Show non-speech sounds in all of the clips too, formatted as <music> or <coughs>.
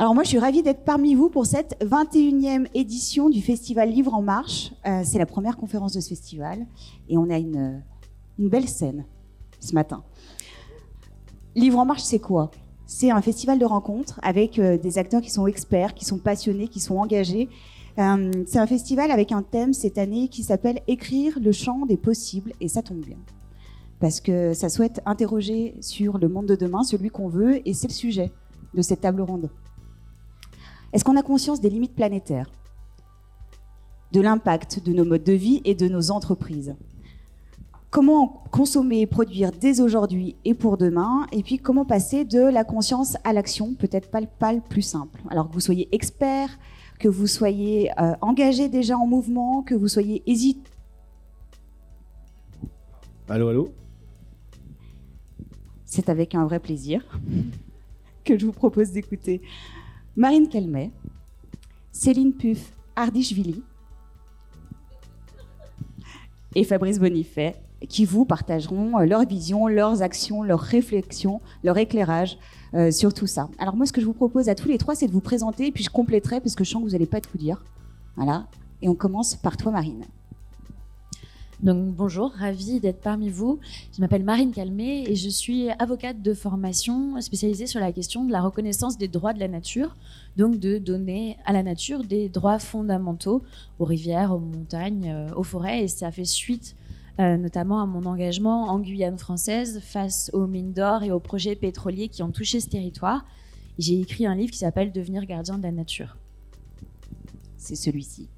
Alors moi, je suis ravie d'être parmi vous pour cette 21e édition du Festival Livre en Marche. Euh, c'est la première conférence de ce festival et on a une, une belle scène ce matin. Livre en Marche, c'est quoi? C'est un festival de rencontres avec euh, des acteurs qui sont experts, qui sont passionnés, qui sont engagés. Euh, c'est un festival avec un thème cette année qui s'appelle Écrire le champ des possibles et ça tombe bien. Parce que ça souhaite interroger sur le monde de demain, celui qu'on veut, et c'est le sujet de cette table ronde. Est-ce qu'on a conscience des limites planétaires De l'impact de nos modes de vie et de nos entreprises? Comment consommer et produire dès aujourd'hui et pour demain? Et puis comment passer de la conscience à l'action? Peut-être pas, pas le plus simple. Alors que vous soyez expert, que vous soyez euh, engagé déjà en mouvement, que vous soyez hésitant. Allô, allô? C'est avec un vrai plaisir <laughs> que je vous propose d'écouter Marine Calmet, Céline Puff Ardichvili et Fabrice Bonifay, qui vous partageront euh, leur vision, leurs actions, leurs réflexions, leur éclairage euh, sur tout ça. Alors moi, ce que je vous propose à tous les trois, c'est de vous présenter, et puis je compléterai, parce que je sens que vous n'allez pas tout dire. Voilà. Et on commence par toi, Marine. Donc bonjour, ravie d'être parmi vous. Je m'appelle Marine Calmé et je suis avocate de formation spécialisée sur la question de la reconnaissance des droits de la nature, donc de donner à la nature des droits fondamentaux aux rivières, aux montagnes, euh, aux forêts. Et ça fait suite euh, notamment à mon engagement en Guyane française face aux mines d'or et aux projets pétroliers qui ont touché ce territoire. J'ai écrit un livre qui s'appelle Devenir gardien de la nature. C'est celui-ci.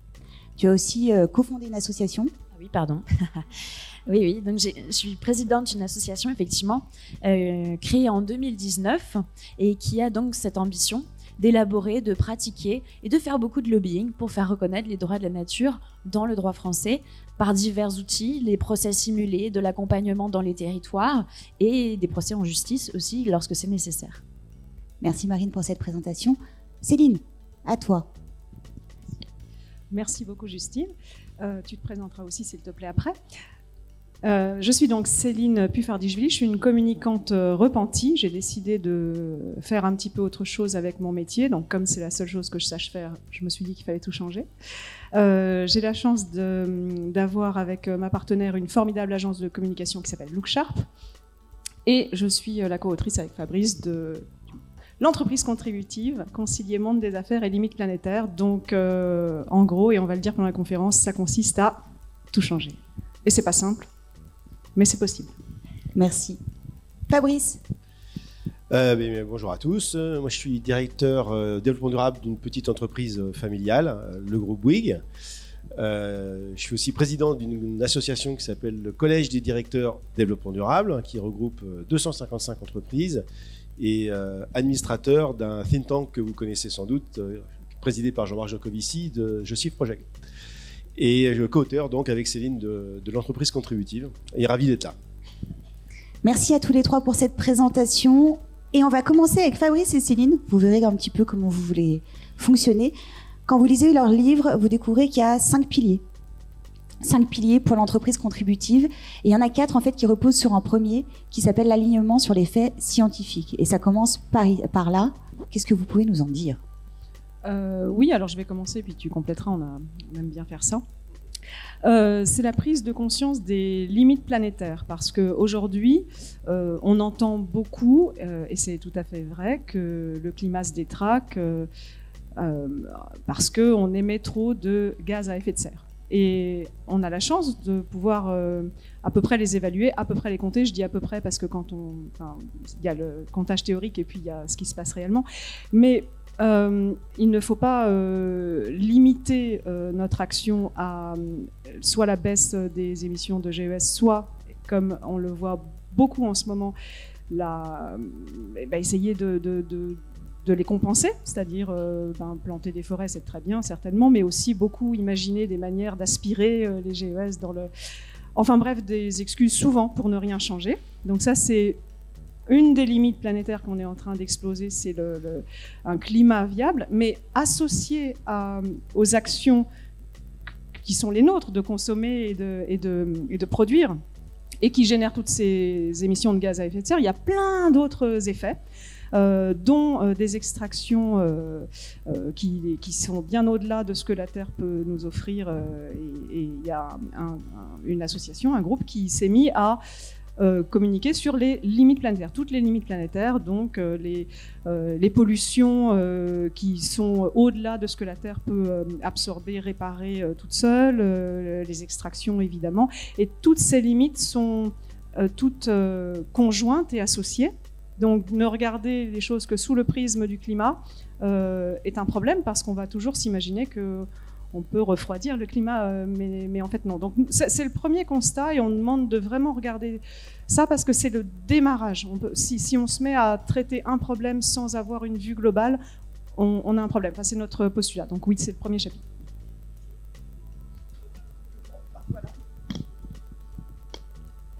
Tu as aussi euh, cofondé une association oui, pardon. <laughs> oui, oui. Donc, je suis présidente d'une association, effectivement, euh, créée en 2019 et qui a donc cette ambition d'élaborer, de pratiquer et de faire beaucoup de lobbying pour faire reconnaître les droits de la nature dans le droit français par divers outils, les procès simulés, de l'accompagnement dans les territoires et des procès en justice aussi lorsque c'est nécessaire. Merci Marine pour cette présentation. Céline, à toi. Merci beaucoup Justine. Euh, tu te présenteras aussi, s'il te plaît, après. Euh, je suis donc Céline Puffardichvili, je suis une communicante euh, repentie. J'ai décidé de faire un petit peu autre chose avec mon métier. Donc, comme c'est la seule chose que je sache faire, je me suis dit qu'il fallait tout changer. J'ai la chance d'avoir avec ma partenaire une formidable agence de communication qui s'appelle Look Sharp. Et je suis la co-autrice avec Fabrice de l'entreprise contributive, concilier monde des affaires et limites planétaires. Donc, euh, en gros, et on va le dire pendant la conférence, ça consiste à tout changer. Et c'est pas simple, mais c'est possible. Merci. Fabrice? Euh, bonjour à tous. Moi, je suis directeur euh, développement durable d'une petite entreprise familiale, le groupe Bouygues. je suis aussi président d'une association qui s'appelle le Collège des directeurs développement durable, qui regroupe 255 entreprises et euh, administrateur d'un think tank que vous connaissez sans doute, euh, présidé par Jean-Marc Jocovici de Je suis Project. Et co-auteur donc avec Céline de, l'entreprise contributive. Et ravi d'être là. Merci à tous les trois pour cette présentation. Et on va commencer avec Fabrice et Céline. Vous verrez un petit peu comment vous voulez fonctionner. Quand vous lisez leur livre, vous découvrez qu'il y a cinq piliers cinq piliers pour l'entreprise contributive. Et il y en a quatre en fait qui reposent sur un premier qui s'appelle l'alignement sur les faits scientifiques. Et ça commence par, là. Qu'est-ce que vous pouvez nous en dire? Euh, Oui, alors je vais commencer puis tu compléteras. On, a, aime bien faire ça. Euh, c'est la prise de conscience des limites planétaires, parce qu'aujourd'hui, euh, on entend beaucoup, et c'est tout à fait vrai, que le climat se détraque parce qu'on émet trop de gaz à effet de serre. Et on a la chance de pouvoir euh, à peu près les évaluer, à peu près les compter. Je dis à peu près parce que quand on, il y a le comptage théorique et puis il y a ce qui se passe réellement. Mais euh, il ne faut pas euh, limiter notre action à soit la baisse des émissions de GES, soit, comme on le voit beaucoup en ce moment, ben, essayer de les compenser, c'est-à-dire euh, ben, planter des forêts, c'est très bien certainement, mais aussi beaucoup imaginer des manières d'aspirer euh, les GES dans le... Enfin bref, des excuses souvent pour ne rien changer. Donc ça, c'est une des limites planétaires qu'on est en train d'exploser, c'est un climat viable, mais associé aux actions qui sont les nôtres de consommer de, et de, et de produire, et qui génèrent toutes ces émissions de gaz à effet de serre, il y a plein d'autres effets. Euh, dont euh, des extractions euh, qui, sont bien au-delà de ce que la Terre peut nous offrir. et il y a une association, un groupe qui s'est mis à communiquer sur les limites planétaires, toutes les limites planétaires, donc les, les, pollutions qui sont au-delà de ce que la Terre peut absorber, réparer toute seule, les extractions évidemment, et toutes ces limites sont toutes conjointes et associées. Donc ne regarder les choses que sous le prisme du climat euh, est un problème parce qu'on va toujours s'imaginer que on peut refroidir le climat, euh, mais, en fait non. Donc c'est le premier constat et on demande de vraiment regarder ça parce que c'est le démarrage. si, on se met à traiter un problème sans avoir une vue globale, on, a un problème. Enfin, c'est notre postulat. Donc oui, c'est le premier chapitre.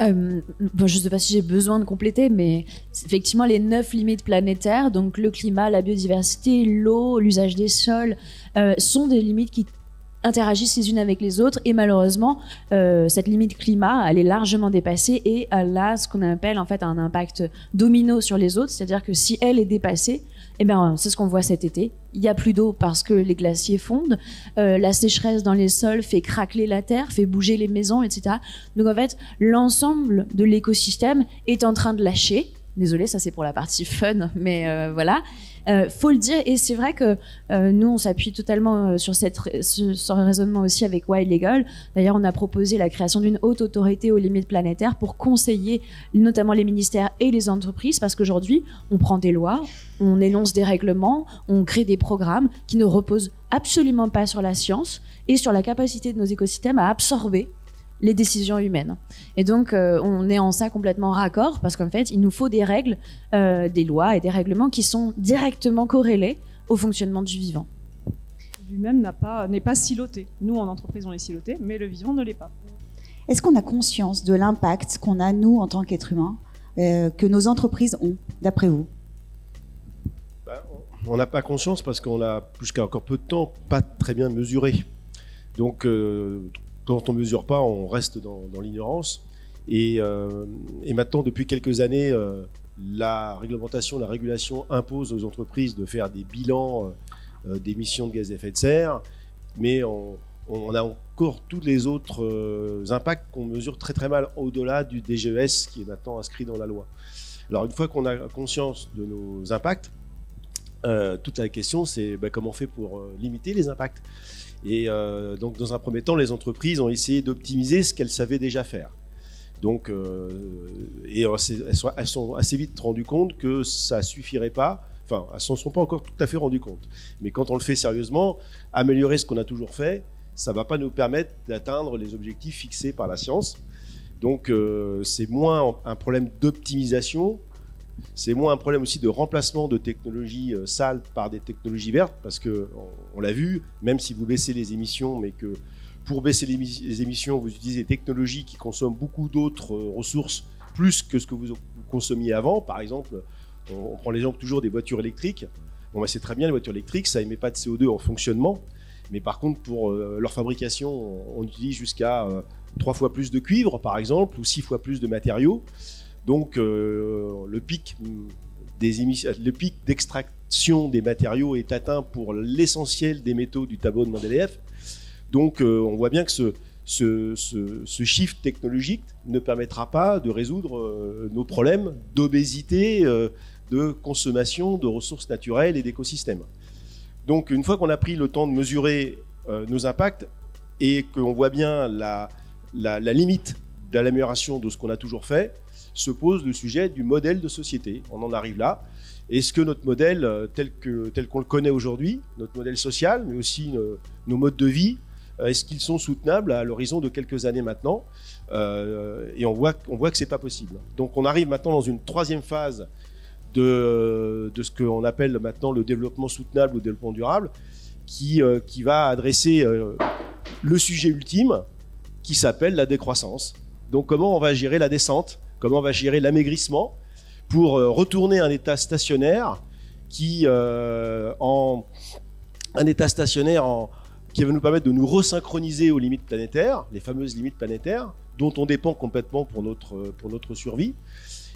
Euh, bon, je ne sais pas si j'ai besoin de compléter, mais effectivement les neuf limites planétaires, donc le climat, la biodiversité, l'eau, l'usage des sols, euh, sont des limites qui interagissent les unes avec les autres. Et malheureusement euh, cette limite climat elle est largement dépassée et elle a ce qu'on appelle en fait un impact domino sur les autres. C'est-à-dire que si elle est dépassée eh bien, c'est ce qu'on voit cet été. Il y a plus d'eau parce que les glaciers fondent. Euh, la sécheresse dans les sols fait craquer la terre, fait bouger les maisons, etc. Donc en fait, l'ensemble de l'écosystème est en train de lâcher. Désolé, ça c'est pour la partie fun, mais euh, voilà. Euh, faut le dire, et c'est vrai que euh, nous, on s'appuie totalement euh, sur, cette, ce, raisonnement aussi avec Wild Legal. D'ailleurs, on a proposé la création d'une haute autorité aux limites planétaires pour conseiller notamment les ministères et les entreprises, parce qu'aujourd'hui, on prend des lois, on énonce des règlements, on crée des programmes qui ne reposent absolument pas sur la science et sur la capacité de nos écosystèmes à absorber les décisions humaines. Et donc, euh, on est en ça complètement raccord parce qu'en fait, il nous faut des règles, euh, des lois et des règlements qui sont directement corrélés au fonctionnement du vivant. Lui-même n'est pas, pas siloté. Nous, en entreprise, on est siloté, mais le vivant ne l'est pas. Est-ce qu'on a conscience de l'impact qu'on a, nous, en tant qu'êtres humains, euh, que nos entreprises ont, d'après vous? Ben, On n'a pas conscience parce qu'on a, jusqu'à encore peu de temps, pas très bien mesuré. Donc, quand on ne mesure pas, on reste dans, l'ignorance. Euh, et, maintenant, depuis quelques années, euh, la réglementation, la régulation impose aux entreprises de faire des bilans euh, d'émissions de gaz à effet de serre, mais on, a encore tous les autres impacts qu'on mesure très très mal au-delà du DGES qui est maintenant inscrit dans la loi. Alors une fois qu'on a conscience de nos impacts, toute la question c'est ben, comment on fait pour limiter les impacts? Et euh, donc, dans un premier temps, les entreprises ont essayé d'optimiser ce qu'elles savaient déjà faire. Donc, euh, et elles, sont, sont assez vite rendues compte que ça suffirait pas. Enfin, elles s'en sont pas encore tout à fait rendues compte. Mais quand on le fait sérieusement, améliorer ce qu'on a toujours fait, ça va pas nous permettre d'atteindre les objectifs fixés par la science. Donc, euh, c'est moins un problème d'optimisation c'est moins un problème aussi de remplacement de technologies euh, sales par des technologies vertes, parce que on, l'a vu, même si vous baissez les émissions, mais que pour baisser les, émissions, vous utilisez des technologies qui consomment beaucoup d'autres euh, ressources, plus que ce que vous consommiez avant. Par exemple, on, prend l'exemple toujours des voitures électriques. Bon, bah, c'est très bien, les voitures électriques, ça émet pas de CO2 en fonctionnement. Mais par contre, pour euh, leur fabrication, on, utilise jusqu'à trois fois plus de cuivre, par exemple, ou six fois plus de matériaux. Donc euh, le pic d'extraction des matériaux est atteint pour l'essentiel des métaux du tableau de Mendeleev. Donc euh, on voit bien que ce, ce, ce, shift technologique ne permettra pas de résoudre euh, nos problèmes d'obésité, de consommation de ressources naturelles et d'écosystèmes. Donc une fois qu'on a pris le temps de mesurer nos impacts et qu'on voit bien la limite de l'amélioration de ce qu'on a toujours fait, se pose le sujet du modèle de société. On en arrive là. Est-ce que notre modèle, euh, tel qu'on le connaît aujourd'hui, notre modèle social, mais aussi euh, nos, modes de vie, euh, est-ce qu'ils sont soutenables à l'horizon de quelques années maintenant Et on voit, on voit que ce n'est pas possible. Donc on arrive maintenant dans une troisième phase de, de ce qu'on appelle maintenant le développement soutenable ou développement durable, qui, qui va adresser le sujet ultime qui s'appelle la décroissance. Donc comment on va gérer la descente, comment va gérer l'amaigrissement pour euh, retourner à un état stationnaire qui, état stationnaire qui va nous permettre de nous resynchroniser aux limites planétaires, les fameuses limites planétaires, dont on dépend complètement pour notre, pour notre survie.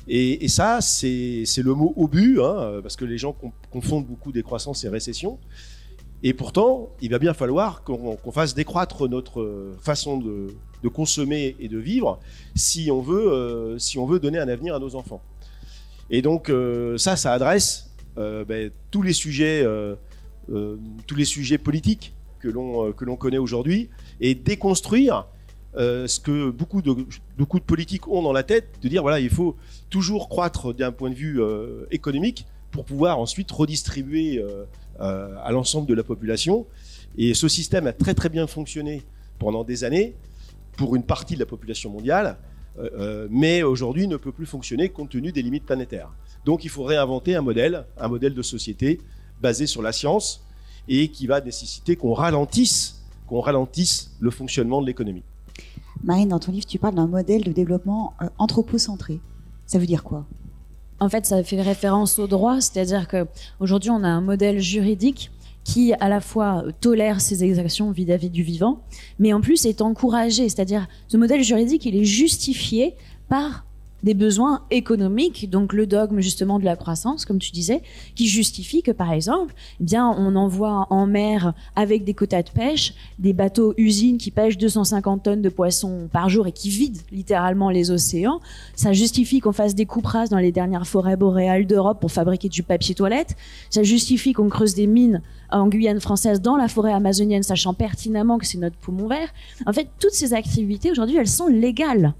Et, ça, c'est le mot obus, hein, parce que les gens confondent beaucoup décroissance et récession. Et pourtant, il va bien falloir qu'on fasse décroître notre façon de, consommer et de vivre si on, veut, euh, si on veut donner un avenir à nos enfants. Et donc euh, ça, ça adresse euh, ben, tous les sujets, tous les sujets politiques que l'on connaît aujourd'hui et déconstruire ce que beaucoup de, politiques ont dans la tête, de dire voilà, il faut toujours croître d'un point de vue euh, économique pour pouvoir ensuite redistribuer euh, euh, à l'ensemble de la population. Et ce système a très très bien fonctionné pendant des années pour une partie de la population mondiale, mais aujourd'hui ne peut plus fonctionner compte tenu des limites planétaires. Donc il faut réinventer un modèle, un modèle de société basé sur la science et qui va nécessiter qu'on ralentisse, qu'on ralentisse le fonctionnement de l'économie. Marine, dans ton livre, tu parles d'un modèle de développement anthropocentré. Ça veut dire quoi? En fait, ça fait référence au droit, c'est-à-dire qu'aujourd'hui, on a un modèle juridique qui à la fois tolère ces exactions vis-à-vis du vivant, mais en plus est encouragé, c'est-à-dire ce modèle juridique, il est justifié par des besoins économiques, donc le dogme justement de la croissance, comme tu disais, qui justifie que par exemple, eh bien, on envoie en mer avec des quotas de pêche des bateaux usines qui pêchent 250 tonnes de poissons par jour et qui vident littéralement les océans. Ça justifie qu'on fasse des coupes dans les dernières forêts boréales d'Europe pour fabriquer du papier toilette. Ça justifie qu'on creuse des mines en Guyane française dans la forêt amazonienne, sachant pertinemment que c'est notre poumon vert. En fait, toutes ces activités aujourd'hui, elles sont légales.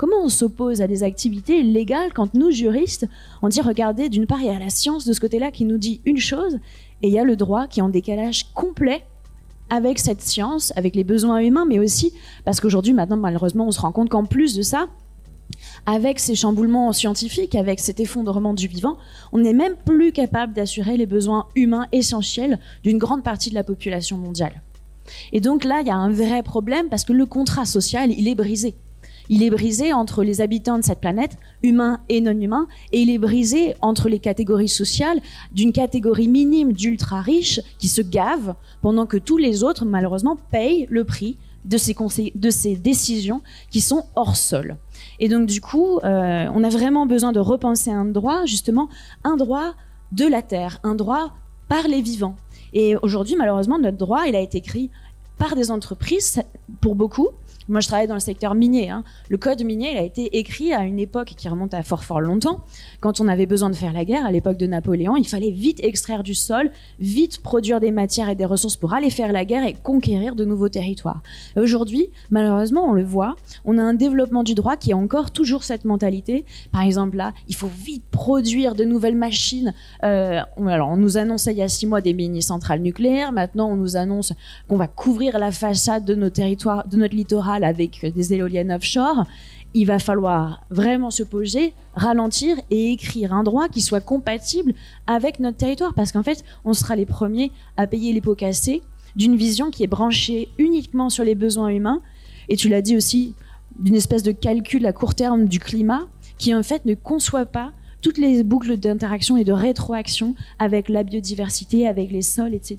Comment on s'oppose à des activités légales quand nous, juristes, on dit regardez, d'une part, il y a la science de ce côté-là qui nous dit une chose, et il y a le droit qui est en décalage complet avec cette science, avec les besoins humains, mais aussi parce qu'aujourd'hui, maintenant, malheureusement, on se rend compte qu'en plus de ça, avec ces chamboulements scientifiques, avec cet effondrement du vivant, on n'est même plus capable d'assurer les besoins humains essentiels d'une grande partie de la population mondiale. Et donc là, il y a un vrai problème parce que le contrat social, il est brisé. Il est brisé entre les habitants de cette planète, humains et non humains, et il est brisé entre les catégories sociales d'une catégorie minime d'ultra riches qui se gavent pendant que tous les autres, malheureusement, payent le prix de ces, décisions qui sont hors sol. Et donc, du coup, euh, on a vraiment besoin de repenser un droit, justement, un droit de la terre, un droit par les vivants. Et aujourd'hui, malheureusement, notre droit, il a été écrit par des entreprises, pour beaucoup, moi, je travaille dans le secteur minier. Hein. Le code minier, il a été écrit à une époque qui remonte à fort fort longtemps. Quand on avait besoin de faire la guerre, à l'époque de Napoléon, il fallait vite extraire du sol, vite produire des matières et des ressources pour aller faire la guerre et conquérir de nouveaux territoires. Aujourd'hui, malheureusement, on le voit, on a un développement du droit qui a encore toujours cette mentalité. Par exemple, là, il faut vite produire de nouvelles machines. Euh, alors, on nous annonçait il y a six mois des mini-centrales nucléaires. Maintenant, on nous annonce qu'on va couvrir la façade de nos territoires, de notre littoral avec des éoliennes offshore, il va falloir vraiment se poser, ralentir et écrire un droit qui soit compatible avec notre territoire. Parce qu'en fait, on sera les premiers à payer les pots cassés d'une vision qui est branchée uniquement sur les besoins humains. Et tu l'as dit aussi, d'une espèce de calcul à court terme du climat qui en fait ne conçoit pas toutes les boucles d'interaction et de rétroaction avec la biodiversité, avec les sols, etc.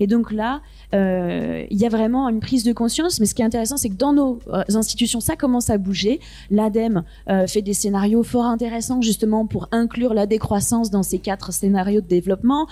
Et donc là, euh, il y a vraiment une prise de conscience. Mais ce qui est intéressant, c'est que dans nos euh, institutions, ça commence à bouger. L'ADEME euh, fait des scénarios fort intéressants justement pour inclure la décroissance dans ces quatre scénarios de développement.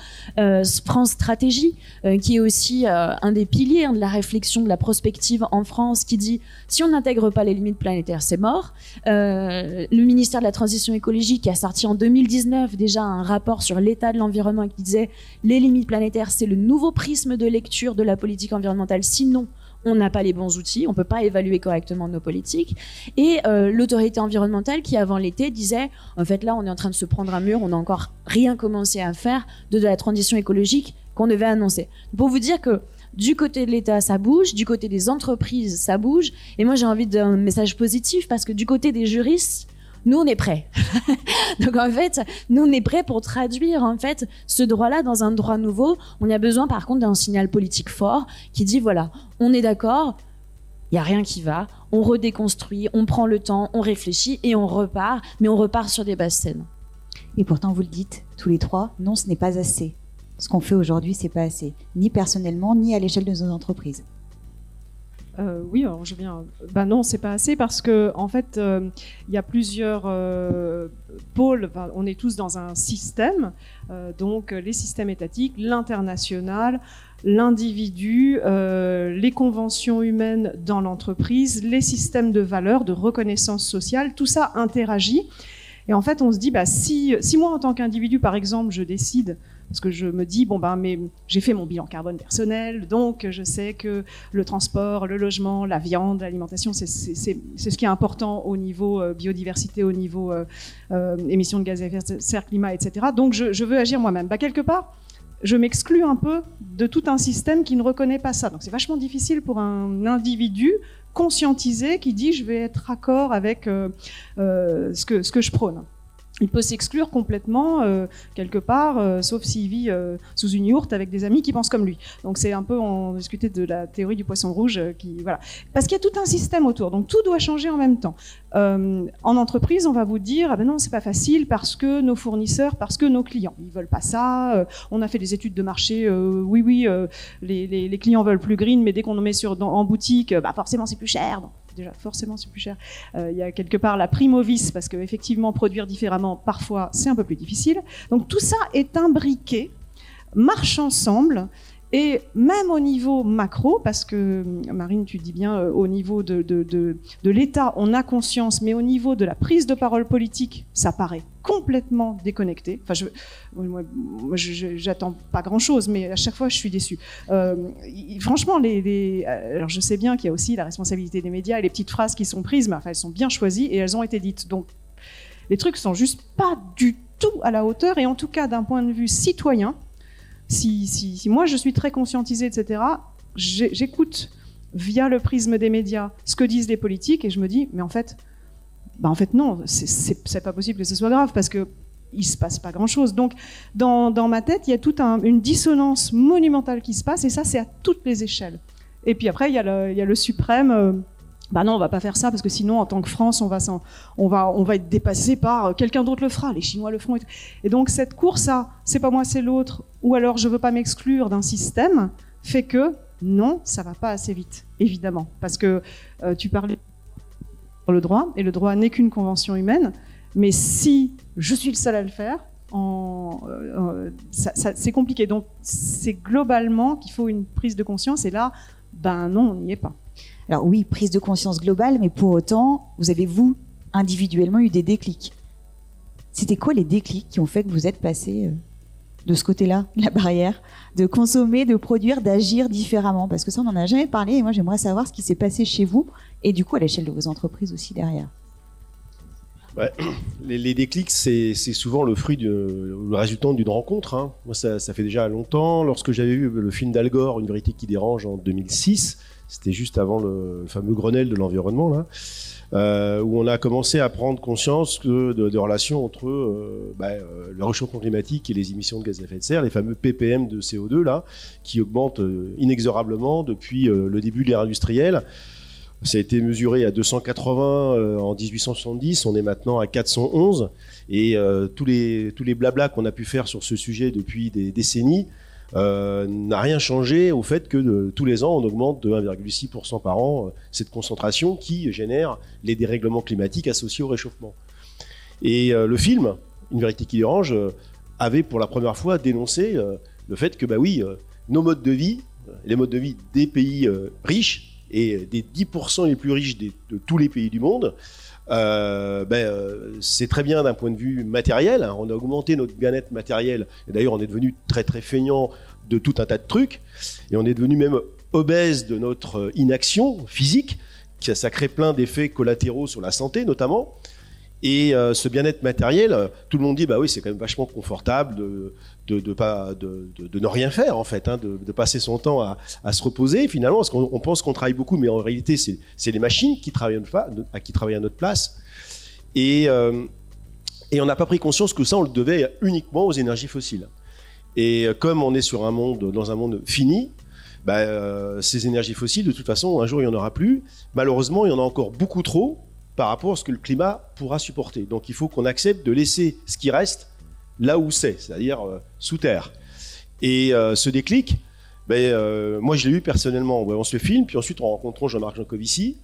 France Stratégie, qui est aussi un des piliers hein, de la réflexion de la prospective en France, qui dit si on n'intègre pas les limites planétaires, c'est mort. le ministère de la Transition écologique a sorti en 2019 déjà un rapport sur l'état de l'environnement qui disait les limites planétaires, c'est le nouveau prisme de lecture de la politique environnementale. Sinon, on n'a pas les bons outils, on ne peut pas évaluer correctement nos politiques. Et euh, l'autorité environnementale qui, avant l'été, disait, en fait, là, on est en train de se prendre un mur, on n'a encore rien commencé à faire de, la transition écologique qu'on devait annoncer. Pour vous dire que du côté de l'État, ça bouge, du côté des entreprises, ça bouge. Et moi, j'ai envie d'un message positif parce que du côté des juristes, nous on est prêts. <laughs> Donc en fait, nous on est prêts pour traduire en fait ce droit-là dans un droit nouveau. On a besoin par contre d'un signal politique fort qui dit voilà, on est d'accord, il y a rien qui va, on redéconstruit, on prend le temps, on réfléchit et on repart, mais on repart sur des bases saines. Et pourtant vous le dites tous les trois, non, ce n'est pas assez. Ce qu'on fait aujourd'hui, c'est pas assez, ni personnellement, ni à l'échelle de nos entreprises. Euh, oui, alors je viens. Ben non, c'est pas assez parce que en fait, euh, il y a plusieurs pôles. on est tous dans un système, donc les systèmes étatiques, l'international, l'individu, les conventions humaines dans l'entreprise, les systèmes de valeurs, de reconnaissance sociale, tout ça interagit. Et en fait, on se dit, bah, si, si moi en tant qu'individu, par exemple, je décide parce que je me dis bon ben mais j'ai fait mon bilan carbone personnel, donc je sais que le transport, le logement, la viande, l'alimentation, c'est ce qui est important au niveau euh, biodiversité, au niveau euh, euh, émissions de gaz à effet de serre, climat, etc. Donc je, veux agir moi-même. Bah, quelque part, je m'exclus un peu de tout un système qui ne reconnaît pas ça. Donc c'est vachement difficile pour un individu conscientisé qui dit je vais être accord avec ce, que, ce que je prône il peut s'exclure complètement euh, quelque part, euh, sauf s'il vit euh, sous une yourte avec des amis qui pensent comme lui. Donc c'est un peu, on discutait de la théorie du poisson rouge, qui voilà, parce qu'il y a tout un système autour. Donc tout doit changer en même temps. en entreprise, on va vous dire, ah ben non, c'est pas facile parce que nos fournisseurs, parce que nos clients, ils veulent pas ça. on a fait des études de marché, oui oui, les, les, les, clients veulent plus green, mais dès qu'on en met sur en boutique, bah forcément c'est plus cher déjà forcément c'est plus cher. Euh, il y a quelque part la prime au vice parce qu'effectivement produire différemment parfois c'est un peu plus difficile. Donc tout ça est imbriqué, marche ensemble et même au niveau macro, parce que Marine, tu dis bien euh, au niveau de, de, de, l'État, on a conscience, mais au niveau de la prise de parole politique, ça paraît complètement déconnecté. Enfin, je, moi, j'attends pas grand-chose, mais à chaque fois, je suis déçue. Euh, franchement, les, les, alors je sais bien qu'il y a aussi la responsabilité des médias et les petites phrases qui sont prises, mais enfin, elles sont bien choisies et elles ont été dites. Donc, les trucs sont juste pas du tout à la hauteur, et en tout cas, d'un point de vue citoyen, si, si, moi je suis très conscientisée, etc., j'écoute via le prisme des médias ce que disent les politiques et je me dis, mais en fait, bah en fait non, c'est pas possible que ce soit grave parce que il se passe pas grand chose. Donc dans, ma tête, il y a toute un, une dissonance monumentale qui se passe et ça c'est à toutes les échelles. Et puis après il y a le, suprême. Euh, bah non, on va pas faire ça parce que sinon, en tant que France, on va être dépassé par euh, quelqu'un d'autre le fera. Les Chinois le feront. Et donc cette course à, c'est pas moi, c'est l'autre, ou alors je veux pas m'exclure d'un système, fait que non, ça va pas assez vite, évidemment, parce que euh, tu parlais le droit et le droit n'est qu'une convention humaine. Mais si je suis le seul à le faire, en, euh, c'est compliqué. Donc c'est globalement qu'il faut une prise de conscience. Et là, ben non, on n'y est pas. Alors oui, prise de conscience globale, mais pour autant, vous avez, vous, individuellement, eu des déclics. C'était quoi les déclics qui ont fait que vous êtes passé euh, de ce côté-là, <laughs> la barrière, de consommer, de produire, d'agir différemment Parce que ça, on n'en a jamais parlé, et moi, j'aimerais savoir ce qui s'est passé chez vous, et du coup, à l'échelle de vos entreprises aussi derrière. <clears throat> Les, déclics, c'est souvent le fruit, de, le résultant d'une rencontre. Hein. Moi, ça, ça, fait déjà longtemps. Lorsque j'avais vu le film d'Al Gore, Une vérité qui dérange, en 2006, c'était juste avant le fameux Grenelle de l'environnement, là. Euh, où on a commencé à prendre conscience de, de, relations entre euh, bah, euh, le réchauffement climatique et les émissions de gaz à effet de serre, les fameux ppm de CO2 là, qui augmentent inexorablement depuis le début de l'ère industrielle. Ça a été mesuré à 280 en 1870, on est maintenant à 411, et tous les tous les blablas qu'on a pu faire sur ce sujet depuis des décennies euh, n'a rien changé au fait que tous les ans, on augmente de 1,6% par an euh, cette concentration qui génère les dérèglements climatiques associés au réchauffement. Et euh, le film, Une vérité qui dérange, avait pour la première fois dénoncé le fait que, bah oui, nos modes de vie, les modes de vie des pays riches et des 10% les plus riches de tous les pays du monde, euh, ben, euh, c'est très bien d'un point de vue matériel. Hein. On a augmenté notre bien-être matériel. Et d'ailleurs, on est devenu très très feignant de tout un tas de trucs. Et on est devenu même obèse de notre inaction physique. Qui, ça crée plein d'effets collatéraux sur la santé, notamment. Et euh, ce bien-être matériel, tout le monde dit bah oui, c'est quand même vachement confortable de, de, ne rien faire en fait, hein, de, passer son temps à, à se reposer finalement, parce qu'on pense qu'on travaille beaucoup, mais en réalité c'est les machines qui travaillent, à, qui travaillent à notre place. Et, et on n'a pas pris conscience que ça, on le devait uniquement aux énergies fossiles. Et comme on est sur un monde, dans un monde fini, bah, ces énergies fossiles, de toute façon, un jour, il n'y en aura plus. Malheureusement, il y en a encore beaucoup trop par rapport à ce que le climat pourra supporter. Donc il faut qu'on accepte de laisser ce qui reste là où c'est, c'est-à-dire sous terre. Et ce déclic, ben, euh, moi, je l'ai eu personnellement. on se filme, puis ensuite, on rencontre Jean-Marc Jancovici.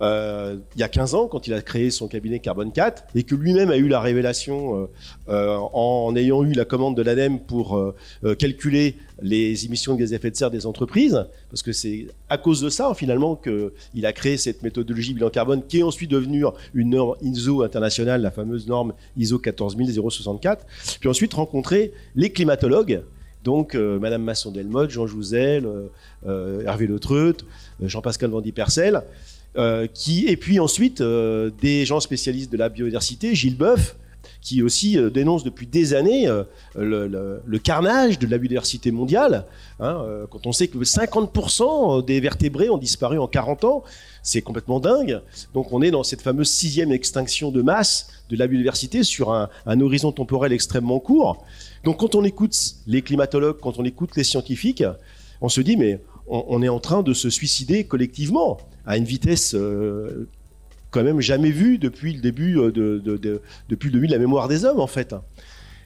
Euh, il y a 15 ans, quand il a créé son cabinet Carbone 4, et que lui-même a eu la révélation euh, en, ayant eu la commande de l'ADEME pour calculer les émissions de gaz à effet de serre des entreprises, parce que c'est à cause de ça, finalement, qu'il a créé cette méthodologie bilan carbone, qui est ensuite devenue une norme ISO internationale, la fameuse norme ISO 14064, puis ensuite rencontrer les climatologues, donc, euh, Madame Masson-Delmotte, Jean Jouzel, euh, euh, Hervé Le Jean-Pascal Vendy-Percel, qui, et puis ensuite des gens spécialistes de la biodiversité, Gilles Boeuf, qui aussi dénonce depuis des années le, carnage de la biodiversité mondiale. Hein, quand on sait que 50% des vertébrés ont disparu en 40 ans, c'est complètement dingue. Donc on est dans cette fameuse sixième extinction de masse de la biodiversité sur un horizon temporel extrêmement court. Donc quand on écoute les climatologues, quand on écoute les scientifiques, on se dit mais on, est en train de se suicider collectivement à une vitesse euh, quand même jamais vue depuis le début euh, de, depuis le début de la mémoire des hommes en fait.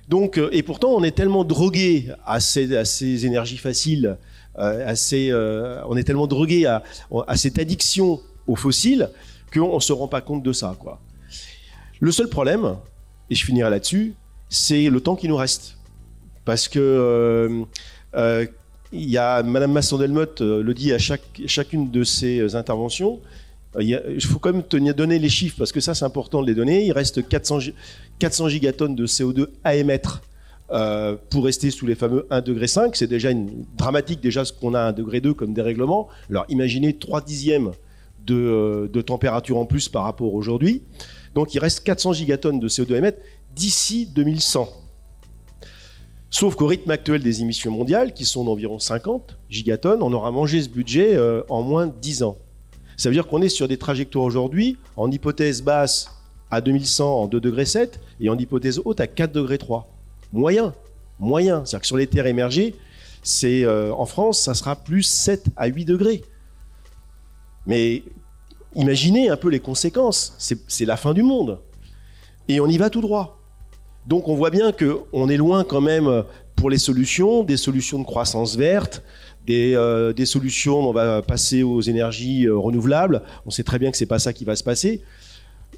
Donc euh, et pourtant on est tellement drogué à ces, énergies faciles, on est tellement drogué à, cette addiction aux fossiles qu'on ne se rend pas compte de ça quoi. Le seul problème, et je finirai là-dessus, c'est le temps qui nous reste parce que il y a Madame Masson-Delmotte euh, le dit à chaque, chacune de ses interventions. Il faut quand même tenir, donner les chiffres parce que ça c'est important de les donner. Il reste 400, 400 gigatonnes de CO2 à émettre pour rester sous les fameux 1,5 degré. C'est déjà une, dramatique déjà ce qu'on a à 1,2 degré comme dérèglement. Alors imaginez 3 dixièmes de, de température en plus par rapport aujourd'hui. Donc il reste 400 gigatonnes de CO2 à émettre d'ici 2100. Sauf qu'au rythme actuel des émissions mondiales, qui sont d'environ 50 gigatonnes, on aura mangé ce budget euh, en moins de 10 ans. Ça veut dire qu'on est sur des trajectoires aujourd'hui, en hypothèse basse à 2100 en 2 degrés 7 et en hypothèse haute à 4 degrés 3. Moyen, moyen. C'est-à-dire que sur les terres émergées, c'est euh, en France, ça sera plus 7 à 8 degrés. Mais imaginez un peu les conséquences. C'est la fin du monde. Et on y va tout droit. Donc on voit bien qu'on est loin quand même euh, pour les solutions, des solutions de croissance verte, des, euh, solutions, on va passer aux énergies euh, renouvelables. On sait très bien que c'est pas ça qui va se passer.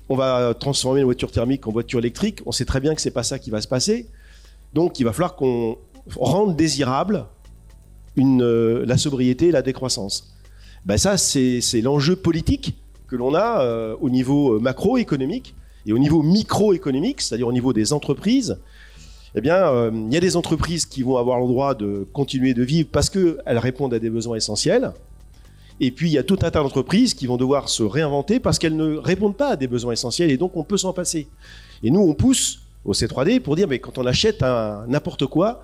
On va transformer une voiture thermique en voiture électrique. On sait très bien que c'est pas ça qui va se passer. Donc il va falloir qu'on rende désirable la sobriété et la décroissance. Ben ça, c'est l'enjeu politique que l'on a au niveau macroéconomique et au niveau microéconomique, c'est-à-dire au niveau des entreprises, eh bien, euh, il y a des entreprises qui vont avoir le droit de continuer de vivre parce qu'elles répondent à des besoins essentiels. Et puis, il y a tout un tas d'entreprises qui vont devoir se réinventer parce qu'elles ne répondent pas à des besoins essentiels et donc on peut s'en passer. Et nous, on pousse au C3D pour dire, mais quand on achète n'importe quoi,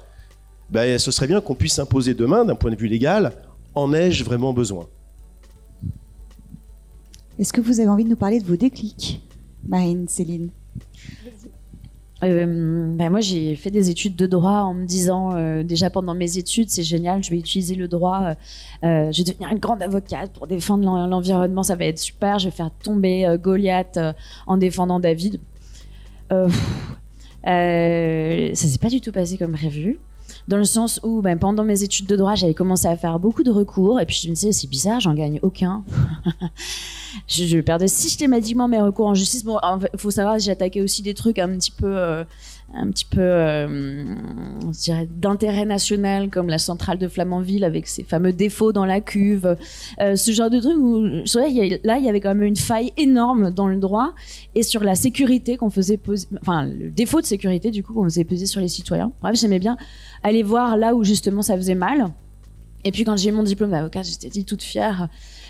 ben, ce serait bien qu'on puisse imposer demain, d'un point de vue légal, en ai-je vraiment besoin? Est-ce que vous avez envie de nous parler de vos déclics? Marine, Céline. Euh, ben moi, j'ai fait des études de droit en me disant euh, déjà pendant mes études, c'est génial, je vais utiliser le droit, euh, je vais devenir une grande avocate pour défendre l'environnement, ça va être super, je vais faire tomber Goliath en défendant David. ça s'est pas du tout passé comme prévu dans le sens où ben, pendant mes études de droit, j'avais commencé à faire beaucoup de recours, et puis je me disais, c'est bizarre, j'en gagne aucun. <laughs> je, perdais systématiquement mes recours en justice. Bon, il faut savoir, j'ai attaqué aussi des trucs un petit peu... Euh, un petit peu, euh, d'intérêt national, comme la centrale de Flamanville avec ses fameux défauts dans la cuve, euh, ce genre de truc où, là, il y avait quand même une faille énorme dans le droit et sur la sécurité qu'on faisait poser, enfin, le défaut de sécurité, du coup, qu'on faisait peser sur les citoyens. Bref, j'aimais bien aller voir là où justement ça faisait mal. Et puis, quand j'ai mon diplôme d'avocat, j'étais dit toute fière.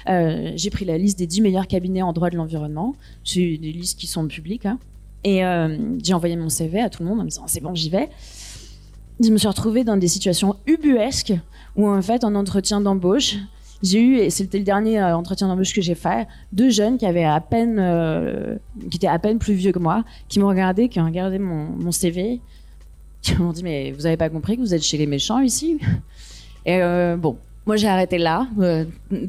Euh, j'ai pris la liste des 10 meilleurs cabinets en droit de l'environnement. C'est des listes qui sont publiques. Hein. Et euh, j'ai envoyé mon CV à tout le monde en me disant c'est bon, j'y vais. Je me suis retrouvée dans des situations ubuesques où en fait, en entretien d'embauche, j'ai eu, et c'était le dernier euh, entretien d'embauche que j'ai fait, deux jeunes qui avaient à peine, euh, qui étaient à peine plus vieux que moi, qui m'ont regardé, qui ont regardé mon, CV, qui m'ont dit mais vous avez pas compris que vous êtes chez les méchants ici? Et bon, moi j'ai arrêté là,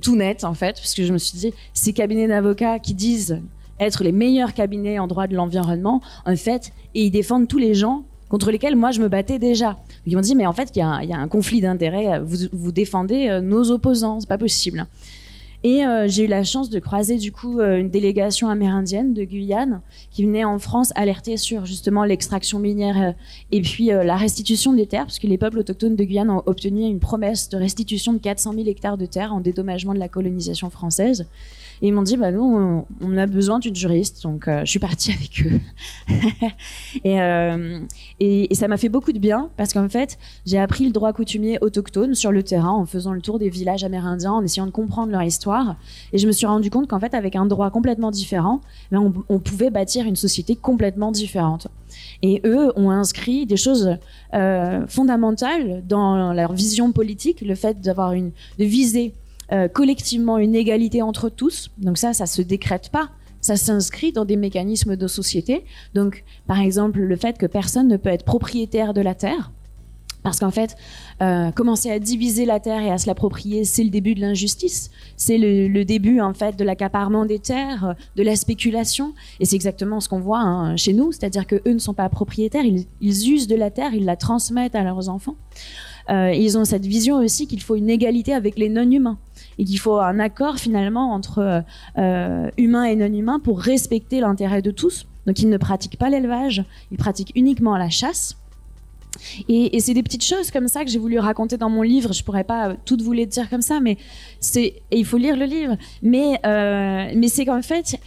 tout net en fait, parce que je me suis dit ces cabinets d'avocats qui disent être les meilleurs cabinets en droit de l'environnement, en fait, et ils défendent tous les gens contre lesquels moi je me battais déjà. Ils m'ont dit mais en fait il y, a un- conflit d'intérêts, vous, vous défendez euh, nos opposants, c'est pas possible. Et euh, j'ai eu la chance de croiser du coup euh, une délégation amérindienne de Guyane qui venait en France alerter sur justement l'extraction minière et puis la restitution des terres, parce que les peuples autochtones de Guyane ont obtenu une promesse de restitution de 400 000 hectares de terres en dédommagement de la colonisation française. Ils m'ont dit, bah nous, on, a besoin d'une juriste, donc euh, je suis partie <laughs> avec eux. et, euh, et, ça m'a fait beaucoup de bien, parce qu'en fait, j'ai appris le droit coutumier autochtone sur le terrain en faisant le tour des villages amérindiens, en essayant de comprendre leur histoire. Et je me suis rendu compte qu'en fait, avec un droit complètement différent, ben, on, on pouvait bâtir une société complètement différente. Et eux ont inscrit des choses euh, fondamentales dans leur vision politique, le fait d'avoir une, de viser euh, collectivement une égalité entre tous. Donc ça, ça se décrète pas. Ça s'inscrit dans des mécanismes de société. Donc, par exemple, le fait que personne ne peut être propriétaire de la terre. Parce qu'en fait, euh, commencer à diviser la terre et à se l'approprier, c'est le début de l'injustice. C'est le, début, en fait, de l'accaparement des terres, de la spéculation. Et c'est exactement ce qu'on voit hein, chez nous. C'est-à-dire qu'eux ne sont pas propriétaires. Ils, ils usent de la terre, ils la transmettent à leurs enfants. Euh, ils ont cette vision aussi qu'il faut une égalité avec les non-humains et qu'il faut un accord finalement entre euh, humains et non-humains pour respecter l'intérêt de tous. Donc ils ne pratiquent pas l'élevage, ils pratiquent uniquement la chasse. Et, c'est des petites choses comme ça que j'ai voulu raconter dans mon livre. Je pourrais pas toutes vous les dire comme ça, mais c'est il faut lire le livre. Mais euh, mais c'est qu'en fait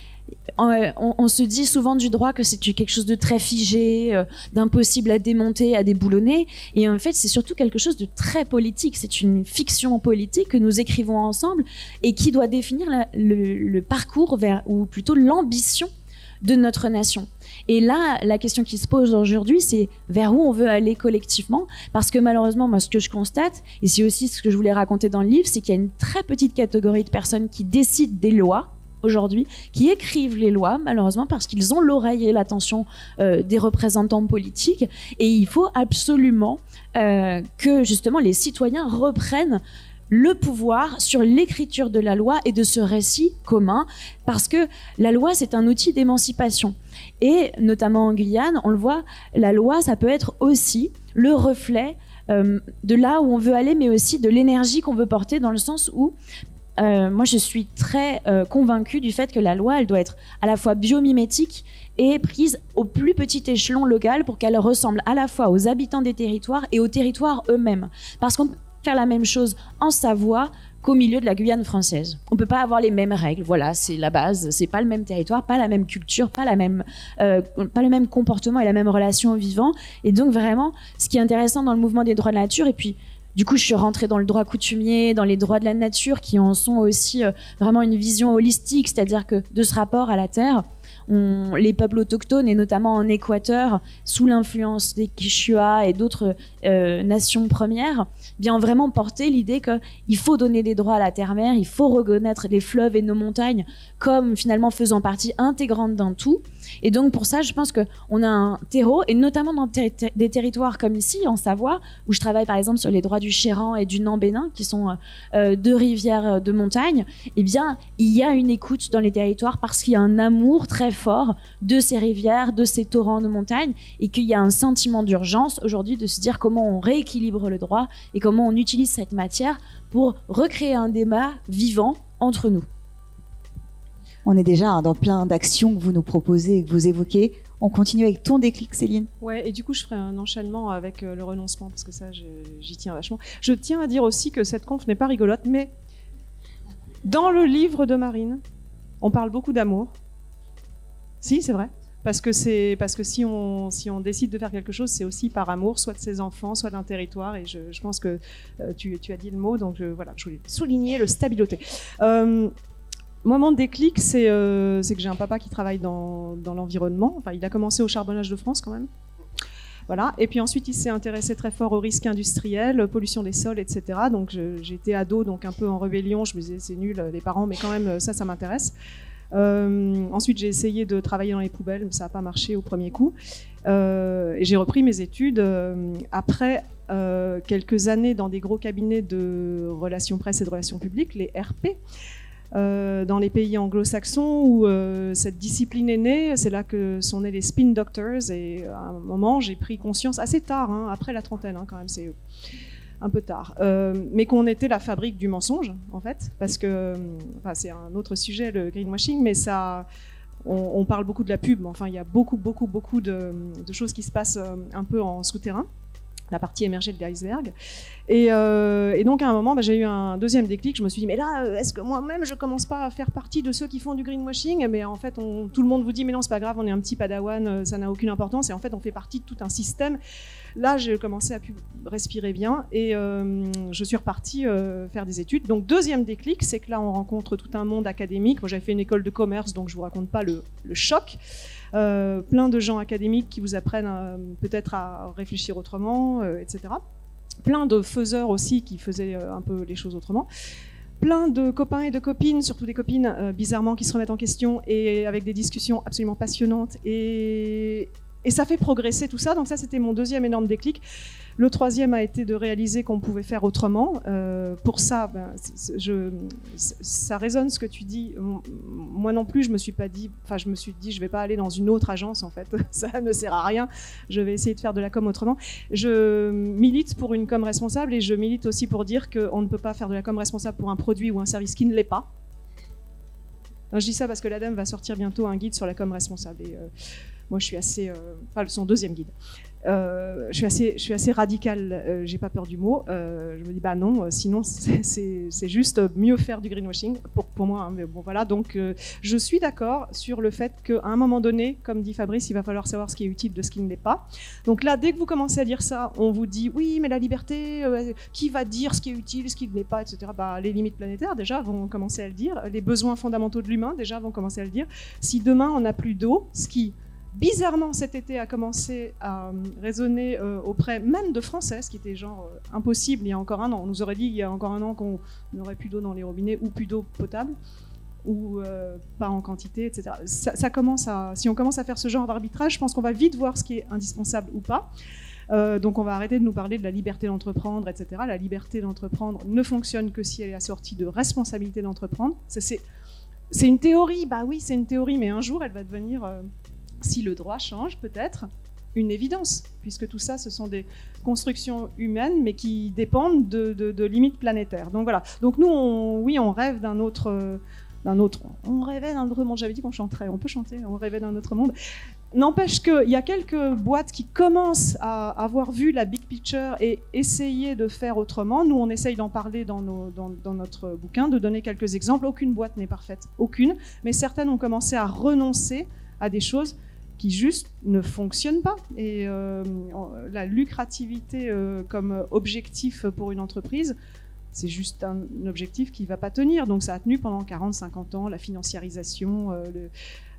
on, se dit souvent du droit que c'est quelque chose de très figé, euh, d'impossible à démonter, à déboulonner. Et en fait, c'est surtout quelque chose de très politique. C'est une fiction politique que nous écrivons ensemble et qui doit définir le, le, parcours vers, ou plutôt l'ambition de notre nation. Et là, la question qui se pose aujourd'hui, c'est vers où on veut aller collectivement. Parce que malheureusement, moi, ce que je constate, et c'est aussi ce que je voulais raconter dans le livre, c'est qu'il y a une très petite catégorie de personnes qui décident des lois aujourd'hui, qui écrivent les lois, malheureusement, parce qu'ils ont l'oreille et l'attention euh, des représentants politiques. Et il faut absolument euh, que, justement, les citoyens reprennent le pouvoir sur l'écriture de la loi et de ce récit commun, parce que la loi, c'est un outil d'émancipation. Et notamment en Guyane, on le voit, la loi, ça peut être aussi le reflet euh, de là où on veut aller, mais aussi de l'énergie qu'on veut porter, dans le sens où euh, moi, je suis très euh, convaincue du fait que la loi, elle doit être à la fois biomimétique et prise au plus petit échelon local pour qu'elle ressemble à la fois aux habitants des territoires et aux territoires eux-mêmes. Parce qu'on peut faire la même chose en Savoie qu'au milieu de la Guyane française. On peut pas avoir les mêmes règles. Voilà, c'est la base. C'est pas le même territoire, pas la même culture, pas la même, euh, pas le même comportement et la même relation au vivant. Et donc vraiment, ce qui est intéressant dans le mouvement des droits de la nature, et puis du coup, je suis rentrée dans le droit coutumier, dans les droits de la nature, qui en sont aussi euh, vraiment une vision holistique, c'est-à-dire que de ce rapport à la terre, les peuples autochtones, et notamment en Équateur, sous l'influence des Quichua et d'autres euh, nations premières, bien vraiment porter l'idée qu'il faut donner des droits à la terre-mère, il faut reconnaître les fleuves et nos montagnes comme finalement faisant partie intégrante d'un tout. Et donc pour ça, je pense qu'on a un terreau, et notamment dans des territoires comme ici, en Savoie, où je travaille par exemple sur les droits du Chéran et du Nambénin, qui sont euh, deux rivières de montagne, eh bien, il y a une écoute dans les territoires parce qu'il y a un amour très fort de ces rivières, de ces torrents de montagne, et qu'il y a un sentiment d'urgence aujourd'hui de se dire comment on rééquilibre le droit et comment on utilise cette matière pour recréer un débat vivant entre nous. On est déjà dans plein d'actions que vous nous proposez et que vous évoquez. On continue avec ton déclic, Céline. Ouais, et du coup, je ferai un enchaînement avec euh, le renoncement, parce que ça, j'y tiens vachement. Je tiens à dire aussi que cette conf n'est pas rigolote, mais dans le livre de Marine, on parle beaucoup d'amour. Si, c'est vrai. Parce que, c'est, parce que si, on, si on décide de faire quelque chose, c'est aussi par amour, soit de ses enfants, soit d'un territoire. Et je, pense que euh, tu, tu, as dit le mot, donc je, voilà, je voulais souligner le stabiloté. Euh, moment de déclic, c'est euh, que j'ai un papa qui travaille dans, l'environnement. Enfin, il a commencé au charbonnage de France quand même. Voilà. Et puis ensuite, il s'est intéressé très fort aux risques industriels, pollution des sols, etc. Donc j'étais ado, donc un peu en rébellion. Je me disais, c'est nul, les parents, mais quand même, ça, ça m'intéresse. Euh, ensuite, j'ai essayé de travailler dans les poubelles, mais ça n'a pas marché au premier coup. Euh, et j'ai repris mes études euh, après quelques années dans des gros cabinets de relations presse et de relations publiques, les RP. Dans les pays anglo-saxons où cette discipline est née, c'est là que sont nés les spin doctors. Et à un moment, j'ai pris conscience assez tard, hein, après la trentaine, hein, quand même, c'est un peu tard, euh, mais qu'on était la fabrique du mensonge, en fait, parce que, enfin, c'est un autre sujet, le greenwashing, mais ça, on, parle beaucoup de la pub, mais enfin, il y a beaucoup, beaucoup, beaucoup de, choses qui se passent euh, un peu en souterrain la partie émergée de l'iceberg. Et, euh, donc à un moment, bah, j'ai eu un deuxième déclic. Je me suis dit, mais là, est-ce que moi-même, je commence pas à faire partie de ceux qui font du greenwashing? Mais en fait, tout le monde vous dit, mais non, c'est pas grave, on est un petit padawan, ça n'a aucune importance. Et en fait, on fait partie de tout un système Là, j'ai commencé à respirer bien et euh, je suis repartie euh, faire des études. Donc, deuxième déclic, c'est que là, on rencontre tout un monde académique. Moi, j'avais fait une école de commerce, donc je vous raconte pas le, choc. Euh, plein de gens académiques qui vous apprennent peut-être à réfléchir autrement, etc. Plein de faiseurs aussi qui faisaient un peu les choses autrement plein de copains et de copines, surtout des copines bizarrement qui se remettent en question et avec des discussions absolument passionnantes et, et ça fait progresser tout ça. Donc ça, c'était mon deuxième énorme déclic. Le troisième a été de réaliser qu'on pouvait faire autrement. Euh, pour ça, ben, ça résonne ce que tu dis. Moi non plus, je me suis pas dit, enfin, je me suis dit, je vais pas aller dans une autre agence en fait. <laughs> ça ne sert à rien. Je vais essayer de faire de la com autrement. Je milite pour une com responsable et je milite aussi pour dire qu'on ne peut pas faire de la com responsable pour un produit ou un service qui ne l'est pas. je dis ça parce que l'ADEME va sortir bientôt un guide sur la com responsable. Euh, moi, je suis assez, euh, enfin, son deuxième guide. Euh, je suis assez, je suis assez radical. Euh, j'ai pas peur du mot. je me dis bah non, sinon <laughs> c'est juste mieux faire du greenwashing pour, pour moi. Hein, mais bon voilà. Donc je suis d'accord sur le fait qu'à un moment donné, comme dit Fabrice, il va falloir savoir ce qui est utile de ce qui ne l'est pas. Donc là, dès que vous commencez à dire ça, on vous dit oui, mais la liberté, qui va dire ce qui est utile, ce qui ne l'est pas, etc. Bah, les limites planétaires déjà vont commencer à le dire. Les besoins fondamentaux de l'humain déjà vont commencer à le dire. Si demain on n'a plus d'eau, ce qui bizarrement cet été a commencé à euh, résonner euh, auprès même de Français, ce qui était genre euh, impossible il y a encore un an. On nous aurait dit il y a encore un an qu'on n'aurait plus d'eau dans les robinets ou plus d'eau potable ou pas en quantité, etc. Ça, commence à, si on commence à faire ce genre d'arbitrage, je pense qu'on va vite voir ce qui est indispensable ou pas. donc on va arrêter de nous parler de la liberté d'entreprendre, etc. La liberté d'entreprendre ne fonctionne que si elle est assortie de responsabilité d'entreprendre. C'est une théorie, bah oui, c'est une théorie, mais un jour elle va devenir si le droit change, peut-être une évidence, puisque tout ça, ce sont des constructions humaines, mais qui dépendent de, limites planétaires. Donc voilà. Donc nous, oui, on rêve d'un autre, d'un autre. On rêvait d'un autre monde. J'avais dit qu'on chanterait. On peut chanter. On rêvait d'un autre monde. N'empêche qu'il y a quelques boîtes qui commencent à avoir vu la big picture et essayer de faire autrement. Nous, on essaye d'en parler dans, notre bouquin, de donner quelques exemples. Aucune boîte n'est parfaite, aucune, mais certaines ont commencé à renoncer à des choses qui juste ne fonctionne pas. Et euh, la lucrativité euh, comme objectif pour une entreprise, c'est juste un objectif qui ne va pas tenir. Donc ça a tenu pendant 40, 50 ans, la financiarisation euh,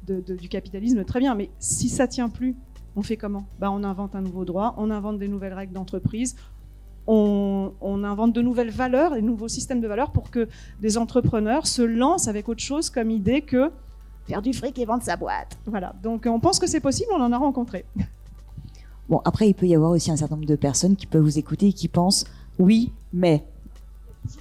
du capitalisme, très bien. Mais si ça tient plus, on fait comment? Bah, On invente un nouveau droit, on invente des nouvelles règles d'entreprise, on, on, invente de nouvelles valeurs, des nouveaux systèmes de valeurs pour que des entrepreneurs se lancent avec autre chose comme idée que faire du fric et vendre sa boîte. Voilà. Donc on pense que c'est possible, on en a rencontré. <laughs> Bon, après, il peut y avoir aussi un certain nombre de personnes qui peuvent vous écouter et qui pensent oui, mais.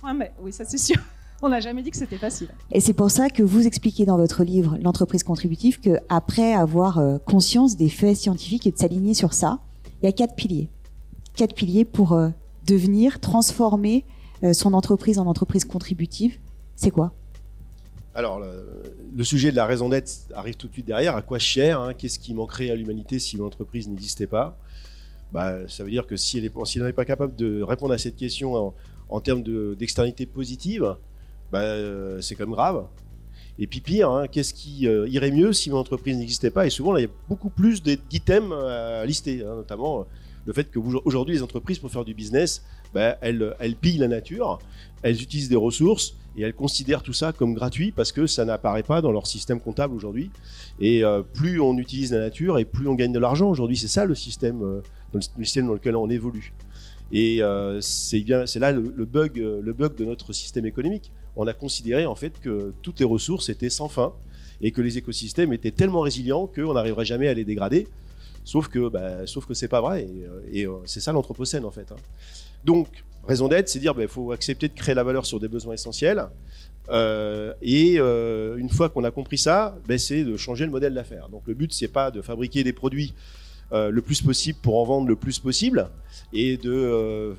Un mais, oui, ça c'est sûr. <laughs> On n'a jamais dit que c'était facile. Et c'est pour ça que vous expliquez dans votre livre L'entreprise contributive que après avoir euh, conscience des faits scientifiques et de s'aligner sur ça, il y a quatre piliers. Quatre piliers pour euh, devenir, transformer euh, son entreprise en entreprise contributive. C'est quoi? Alors, le, sujet de la raison d'être arrive tout de suite derrière. À quoi cher hein, Qu'est-ce qui manquerait à l'humanité si l'entreprise n'existait pas? Bah, Ça veut dire que si elle n'est pas capable de répondre à cette question en, termes d'externalité positive, bah, euh, c'est quand même grave. Et puis pire, hein, qu'est-ce qui euh, irait mieux si l'entreprise n'existait pas? Et souvent, il y a beaucoup plus d'items à lister, hein, notamment le fait que aujourd'hui, les entreprises, pour faire du business, bah, elles, pillent la nature elles utilisent des ressources et elles considèrent tout ça comme gratuit parce que ça n'apparaît pas dans leur système comptable aujourd'hui. Et euh, plus on utilise la nature et plus on gagne de l'argent aujourd'hui. C'est ça le système, euh, le système dans lequel on évolue. Et euh, c'est là le, bug, le bug de notre système économique. On a considéré en fait que toutes les ressources étaient sans fin et que les écosystèmes étaient tellement résilients qu'on n'arriverait jamais à les dégrader. Sauf que, bah, sauf c'est pas vrai. Et, c'est ça l'anthropocène en fait. Hein. Donc raison d'être, c'est dire qu'il bah, faut accepter de créer la valeur sur des besoins essentiels. Euh, et euh, une fois qu'on a compris ça, bah, c'est de changer le modèle d'affaires. Donc le but, c'est pas de fabriquer des produits euh, le plus possible pour en vendre le plus possible et de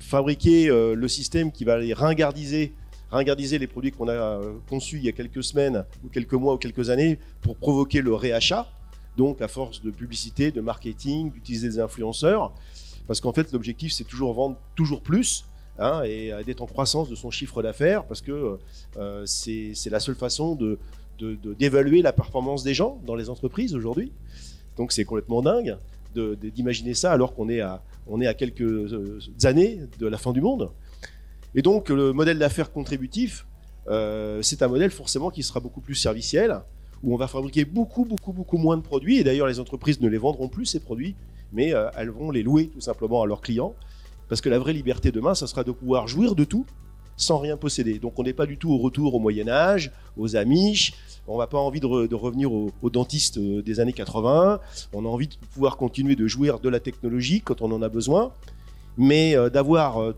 fabriquer le système qui va les ringardiser, ringardiser les produits qu'on a conçus il y a quelques semaines ou quelques mois ou quelques années pour provoquer le réachat. Donc à force de publicité, de marketing, d'utiliser des influenceurs. Parce qu'en fait, l'objectif, c'est toujours vendre toujours plus. Hein, et d'être en croissance de son chiffre d'affaires parce que euh, c'est la seule façon de d'évaluer la performance des gens dans les entreprises aujourd'hui. Donc c'est complètement dingue d'imaginer ça alors qu'on est, à, est à quelques euh, années de la fin du monde. Et donc le modèle d'affaires contributif, euh, c'est un modèle forcément qui sera beaucoup plus serviciel, où on va fabriquer beaucoup, beaucoup, beaucoup moins de produits. Et d'ailleurs, les entreprises ne les vendront plus, ces produits mais euh, elles vont les louer tout simplement à leurs clients. Parce que la vraie liberté demain, ça sera de pouvoir jouir de tout sans rien posséder. Donc on n'est pas du tout au retour au Moyen Âge, aux Amish. On n'a pas envie de, revenir aux, dentistes euh, des années 80. On a envie de pouvoir continuer de jouir de la technologie quand on en a besoin. Mais euh, d'avoir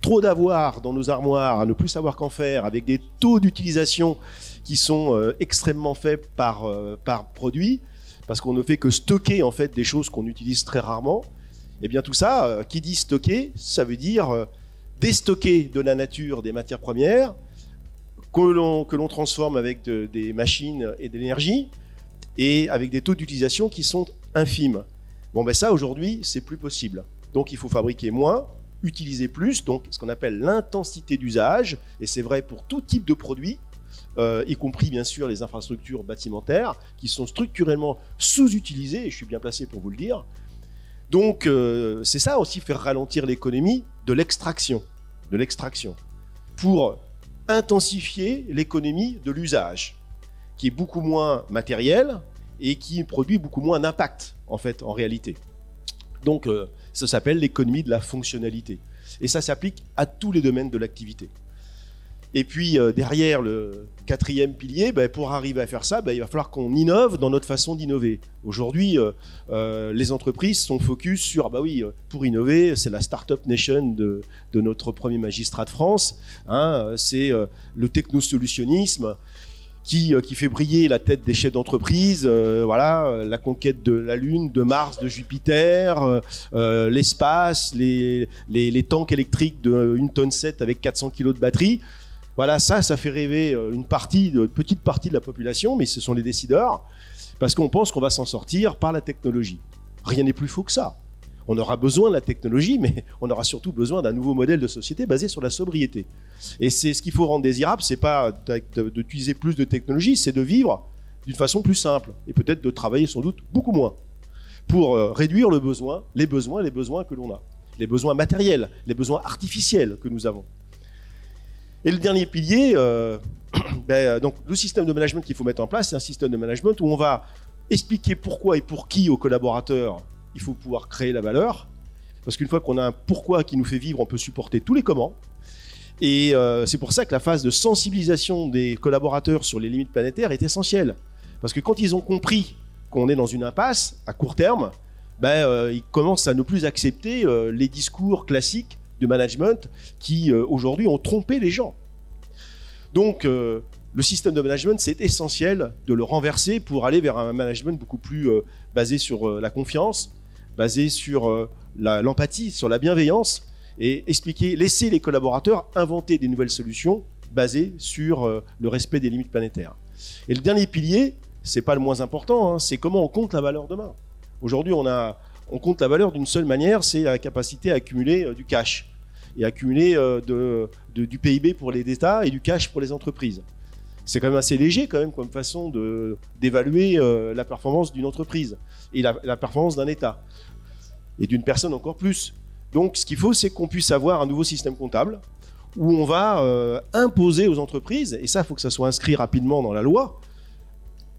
trop d'avoir dans nos armoires, à ne plus savoir qu'en faire, avec des taux d'utilisation qui sont extrêmement faibles par, par produit, parce qu'on ne fait que stocker en fait des choses qu'on utilise très rarement. Et eh bien tout ça, euh, qui dit stocker, ça veut dire euh, déstocker de la nature des matières premières que l'on transforme avec des machines et de l'énergie et avec des taux d'utilisation qui sont infimes. Bon ben ça aujourd'hui c'est plus possible. Donc il faut fabriquer moins, utiliser plus, donc ce qu'on appelle l'intensité d'usage, et c'est vrai pour tout type de produit, euh, y compris bien sûr les infrastructures bâtimentaires, qui sont structurellement sous-utilisées, et je suis bien placé pour vous le dire. Donc euh, c'est ça aussi faire ralentir l'économie de l'extraction, de l'extraction, pour intensifier l'économie de l'usage, qui est beaucoup moins matériel et qui produit beaucoup moins d'impact en fait en réalité. Donc euh, ça s'appelle l'économie de la fonctionnalité. Et ça s'applique à tous les domaines de l'activité. Et puis euh, derrière le quatrième pilier, ben, pour arriver à faire ça, ben, il va falloir qu'on innove dans notre façon d'innover. Aujourd'hui, euh, euh, les entreprises sont focus sur, ah bah oui, pour innover, c'est la Startup Nation de, notre premier magistrat de France, hein, c'est le technosolutionnisme. Qui, fait briller la tête des chefs d'entreprise, voilà, la conquête de la Lune, de Mars, de Jupiter, l'espace, les, les, les, tanks électriques de 1 tonne 7 avec 400 kg de batterie. Voilà, ça, ça fait rêver euh, une partie, une petite partie de la population, mais ce sont les décideurs, parce qu'on pense qu'on va s'en sortir par la technologie. Rien n'est plus faux que ça. On aura besoin de la technologie, mais <laughs> on aura surtout besoin d'un nouveau modèle de société basé sur la sobriété. Et c'est ce qu'il faut rendre désirable, c'est pas d'utiliser plus de technologie, c'est de vivre d'une façon plus simple et peut-être de travailler sans doute beaucoup moins pour euh, réduire les besoins, les besoins que l'on a, les besoins matériels, les besoins artificiels que nous avons. Et le dernier pilier, euh, <clears throat> ben, donc le système de management qu'il faut mettre en place, c'est un système de management où on va expliquer pourquoi et pour qui aux collaborateurs il faut pouvoir créer la valeur. Parce qu'une fois qu'on a un pourquoi qui nous fait vivre, on peut supporter tous les comment. Et euh, c'est pour ça que la phase de sensibilisation des collaborateurs sur les limites planétaires est essentielle. Parce que quand ils ont compris qu'on est dans une impasse à court terme, ben, euh, ils commencent à ne plus accepter les discours classiques de management qui euh, aujourd'hui ont trompé les gens. Donc euh, le système de management, c'est essentiel de le renverser pour aller vers un management beaucoup plus euh, basé sur la confiance, basé sur l'empathie, sur la bienveillance et expliquer, laisser les collaborateurs inventer des nouvelles solutions basées sur le respect des limites planétaires. Et le dernier pilier, c'est pas le moins important, hein, c'est comment on compte la valeur demain. Aujourd'hui, on a on compte la valeur d'une seule manière, c'est la capacité à accumuler euh, du cash et accumuler euh, du PIB pour les États et du cash pour les entreprises. C'est quand même assez léger comme façon d'évaluer euh, la performance d'une entreprise et la, performance d'un État et d'une personne encore plus. Donc ce qu'il faut, c'est qu'on puisse avoir un nouveau système comptable où on va imposer aux entreprises, et ça, il faut que ça soit inscrit rapidement dans la loi,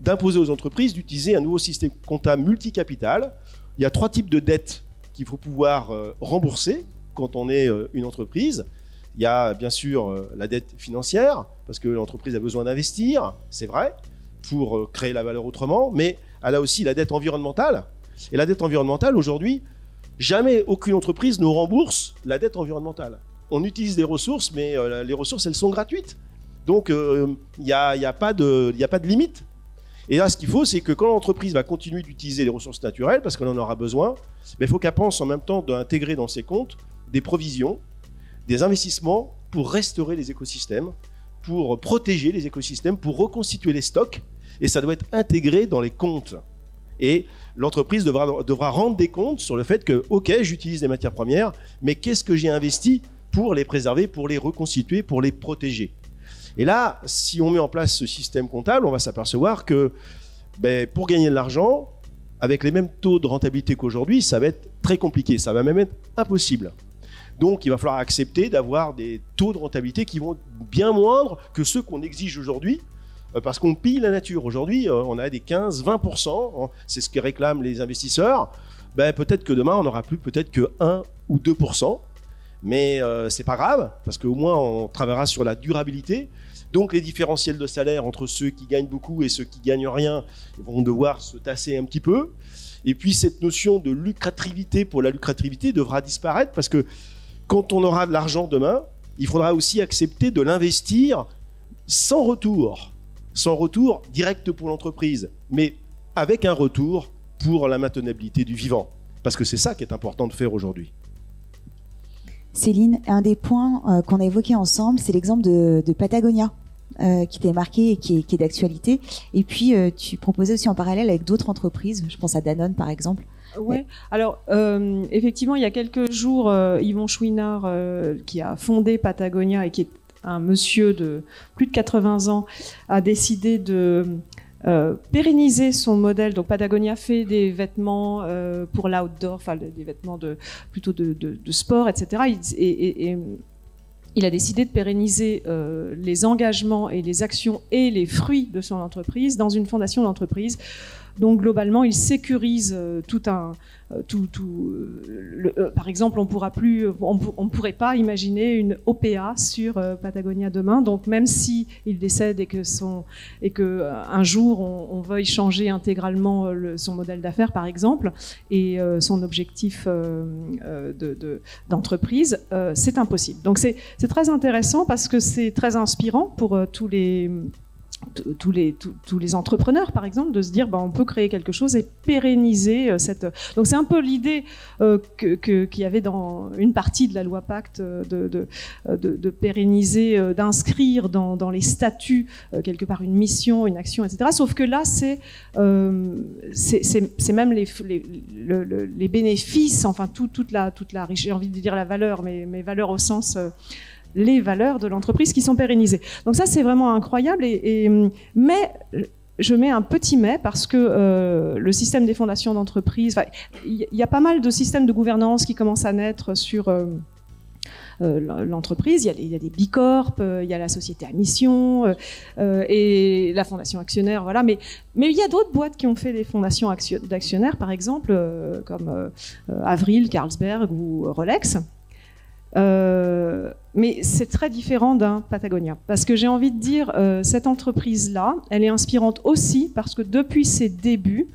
d'imposer aux entreprises d'utiliser un nouveau système comptable multicapital. Il y a trois types de dettes qu'il faut pouvoir euh, rembourser quand on est euh, une entreprise. Il y a bien sûr euh, la dette financière, parce que l'entreprise a besoin d'investir, c'est vrai, pour créer la valeur autrement, mais elle a aussi la dette environnementale. Et la dette environnementale, aujourd'hui, jamais aucune entreprise ne rembourse la dette environnementale. On utilise des ressources, mais les ressources, elles sont gratuites. Donc, il n'y a pas de limite. Et là, ce qu'il faut, c'est que quand l'entreprise va continuer d'utiliser les ressources naturelles, parce qu'on en aura besoin, mais il faut qu'elle pense en même temps d'intégrer dans ses comptes des provisions, des investissements pour restaurer les écosystèmes, pour protéger les écosystèmes, pour reconstituer les stocks. Et ça doit être intégré dans les comptes. Et l'entreprise devra, devra rendre des comptes sur le fait que, OK, j'utilise des matières premières, mais qu'est-ce que j'ai investi pour les préserver, pour les reconstituer, pour les protéger? Et là, si on met en place ce système comptable, on va s'apercevoir que ben, pour gagner de l'argent, avec les mêmes taux de rentabilité qu'aujourd'hui, ça va être très compliqué, ça va même être impossible. Donc il va falloir accepter d'avoir des taux de rentabilité qui vont être bien moindres que ceux qu'on exige aujourd'hui, euh, parce qu'on pille la nature. Aujourd'hui, euh, on a des 15-20%, hein, c'est ce que réclament les investisseurs. Ben, peut-être que demain, on n'aura plus peut-être que 1 ou 2%, mais euh, c'est pas grave, parce qu'au moins, on travaillera sur la durabilité. Donc les différentiels de salaire entre ceux qui gagnent beaucoup et ceux qui gagnent rien vont devoir se tasser un petit peu. Et puis cette notion de lucrativité pour la lucrativité devra disparaître parce que quand on aura de l'argent demain, il faudra aussi accepter de l'investir sans retour, sans retour direct pour l'entreprise, mais avec un retour pour la maintenabilité du vivant. Parce que c'est ça qui est important de faire aujourd'hui. Céline, un des points euh, qu'on a évoqué ensemble, c'est l'exemple de, Patagonia. euh, qui t'est marqué et qui est, d'actualité. Et puis, euh, tu proposais aussi en parallèle avec d'autres entreprises, je pense à Danone par exemple. Ouais. Alors, effectivement, il y a quelques jours, Yvon Chouinard, qui a fondé Patagonia et qui est un monsieur de plus de 80 ans, a décidé de euh, pérenniser son modèle. Donc, Patagonia fait des vêtements euh, pour l'outdoor, enfin des vêtements plutôt de, sport, etc. Et il a décidé de pérenniser euh, les engagements et les actions et les fruits de son entreprise dans une fondation d'entreprise. Donc globalement, il sécurise euh, tout un, euh, euh, par exemple, on pourra plus, on, on pourrait pas imaginer une OPA sur Patagonia demain. Donc même si il décède et que un jour on, on veuille changer intégralement le- son modèle d'affaires, par exemple, et son objectif de- de- d'entreprise, c'est impossible. Donc c'est très intéressant parce que c'est très inspirant pour tous les tous les tous, les entrepreneurs par exemple de se dire bah, on peut créer quelque chose et pérenniser euh, cette donc c'est un peu l'idée euh, que que- qu'il y avait dans une partie de la loi Pacte euh, de de, euh, pérenniser euh, d'inscrire dans, dans les statuts euh, quelque part une mission une action etc sauf que là c'est euh, même les, les, le- le- les bénéfices, enfin tout- toute la, toute la richesse, j'ai envie de dire la valeur, mais, mais valeurs au sens euh, les valeurs de l'entreprise qui sont pérennisées. Donc ça c'est vraiment incroyable. Et- mais je mets un petit mais parce que euh, le système des fondations d'entreprise, il y, a pas mal de systèmes de gouvernance qui commencent à naître sur euh, euh, l'entreprise. Il y a, des bicorp, euh, il y a la société à mission euh, euh, et la fondation actionnaire, voilà. Mais il y a d'autres boîtes qui ont fait des fondations action- d'actionnaires, par exemple, euh, comme euh, euh, Avril, Carlsberg ou euh, Rolex. Euh, mais c'est très différent d'un Patagonia. Parce que j'ai envie de dire, euh, cette entreprise-là, elle est inspirante aussi parce que depuis ses débuts,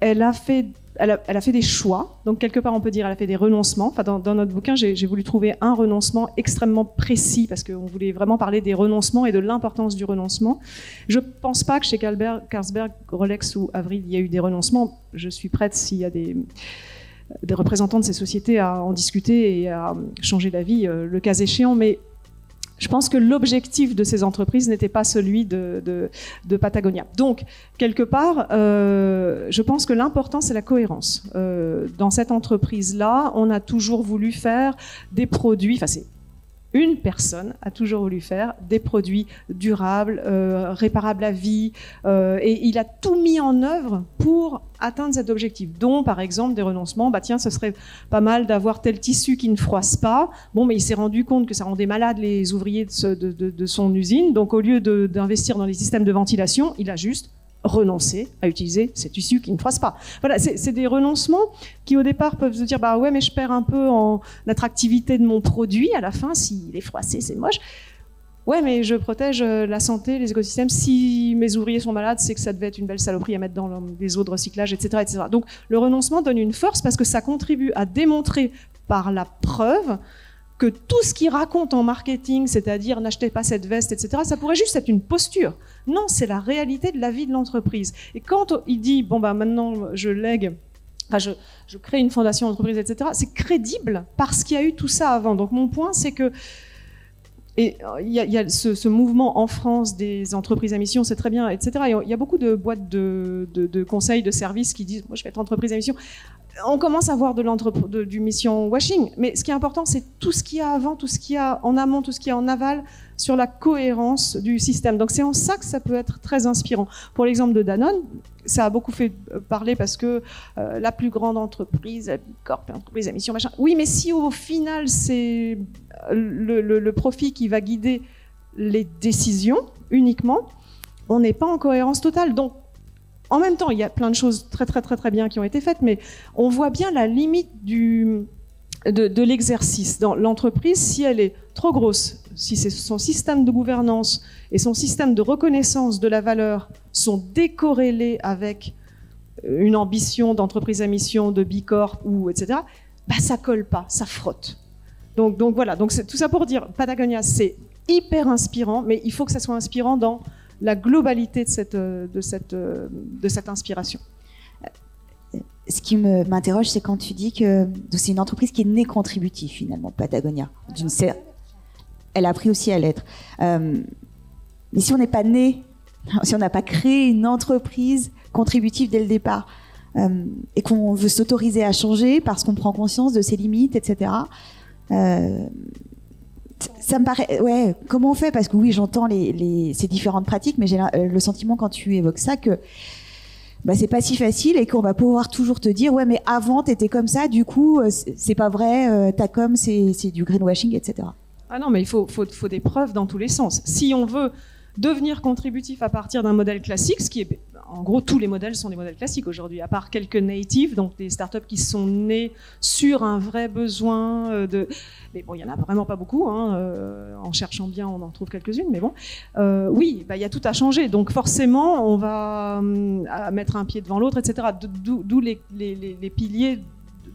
elle a fait, elle a, fait des choix. Donc, quelque part, on peut dire elle a fait des renoncements. Enfin, dans, notre bouquin, j'ai voulu trouver un renoncement extrêmement précis parce qu'on voulait vraiment parler des renoncements et de l'importance du renoncement. Je pense pas que chez Carlsberg, Rolex ou Avril, il y a eu des renoncements. Je suis prête s'il y a des, des représentants de ces sociétés à en discuter et à changer d'avis euh, le cas échéant. Mais je pense que l'objectif de ces entreprises n'était pas celui de, Patagonia. Donc, quelque part, euh, je pense que l'important, c'est la cohérence. Euh, dans cette entreprise-là, on a toujours voulu faire des produits, enfin, c'est une personne a toujours voulu faire des produits durables, euh, réparables à vie, euh, et il a tout mis en œuvre pour atteindre cet objectif, dont par exemple des renoncements. Bah tiens, ce serait pas mal d'avoir tel tissu qui ne froisse pas. Bon, mais il s'est rendu compte que ça rendait malade les ouvriers de, de, de son usine, donc au lieu d'investir dans les systèmes de ventilation, il a juste renoncer à utiliser cet tissu qui ne froisse pas. Voilà, c'est des renoncements qui au départ peuvent se dire bah ouais mais je perds un peu en attractivité de mon produit à la fin s'il est froissé c'est moche. Ouais mais je protège euh, la santé, les écosystèmes. Si mes ouvriers sont malades, c'est que ça devait être une belle saloperie à mettre dans les eaux de recyclage, etc., etc. Donc le renoncement donne une force parce que ça contribue à démontrer par la preuve que tout ce qu'il raconte en marketing, c'est-à-dire n'achetez pas cette veste, etc., ça pourrait juste être une posture. Non, c'est la réalité de la vie de l'entreprise. Et quand il dit, bon, bah maintenant, je lègue je, je, crée une fondation d'entreprise, etc. C'est crédible parce qu'il y a eu tout ça avant. Donc mon point, c'est que et il y a, il y a ce, mouvement en France des entreprises à mission, c'est très bien, etc. il y a beaucoup de boîtes de, de, de, conseils, de services qui disent, moi je vais être entreprise à mission on commence à voir de, du mission washing, mais ce qui est important, c'est tout ce qu'il y a avant, tout ce qu'il y a en amont, tout ce qu'il y a en aval sur la cohérence du système. Donc c'est en ça que ça peut être très inspirant. Pour l'exemple de Danone, ça a beaucoup fait euh, parler parce que euh, la plus grande entreprise, la Corp, entreprise à mission, machin. Oui, mais si au final c'est le, profit qui va guider les décisions uniquement, on n'est pas en cohérence totale. Donc en même temps, il y a plein de choses très très très très bien qui ont été faites, mais on voit bien la limite de, l'exercice dans l'entreprise si elle est trop grosse, si son système de gouvernance et son système de reconnaissance de la valeur sont décorrélés avec une ambition d'entreprise à mission, de Bicorp ou etc. Bah ça colle pas, ça frotte. Donc, voilà, donc tout ça pour dire, Patagonia c'est hyper inspirant, mais il faut que ça soit inspirant dans la globalité de cette, euh, euh, inspiration. Ce qui m'interroge, c'est quand tu dis que c'est une entreprise qui est née contributive finalement, Patagonia. Elle a appris aussi à l'être. Euh, mais si on n'est pas né, <laughs> si on n'a pas créé une entreprise contributive dès le départ, et qu'on veut s'autoriser à changer parce qu'on prend conscience de ses limites, etc ça me paraît. Ouais, comment on fait? Parce que oui, j'entends les, ces différentes pratiques, mais j'ai euh, le sentiment quand tu évoques ça que bah, c'est pas si facile et qu'on va pouvoir toujours te dire ouais, mais avant t'étais comme ça, du coup euh, c'est pas vrai, euh, ta com c'est du greenwashing, etc. Ah non, mais il faut, faut, faut des preuves dans tous les sens. Si on veut devenir contributif à partir d'un modèle classique, ce qui est en gros, tous les modèles sont des modèles classiques aujourd'hui, à part quelques natives, donc des startups qui sont nées sur un vrai besoin euh, de. Mais bon, il y en a vraiment pas beaucoup. Hein, euh, en cherchant bien, on en trouve quelques-unes, mais bon. Euh, oui, bah, il y a tout à changer. Donc forcément, on va mettre un pied devant l'autre, etc. D'où les, les, les piliers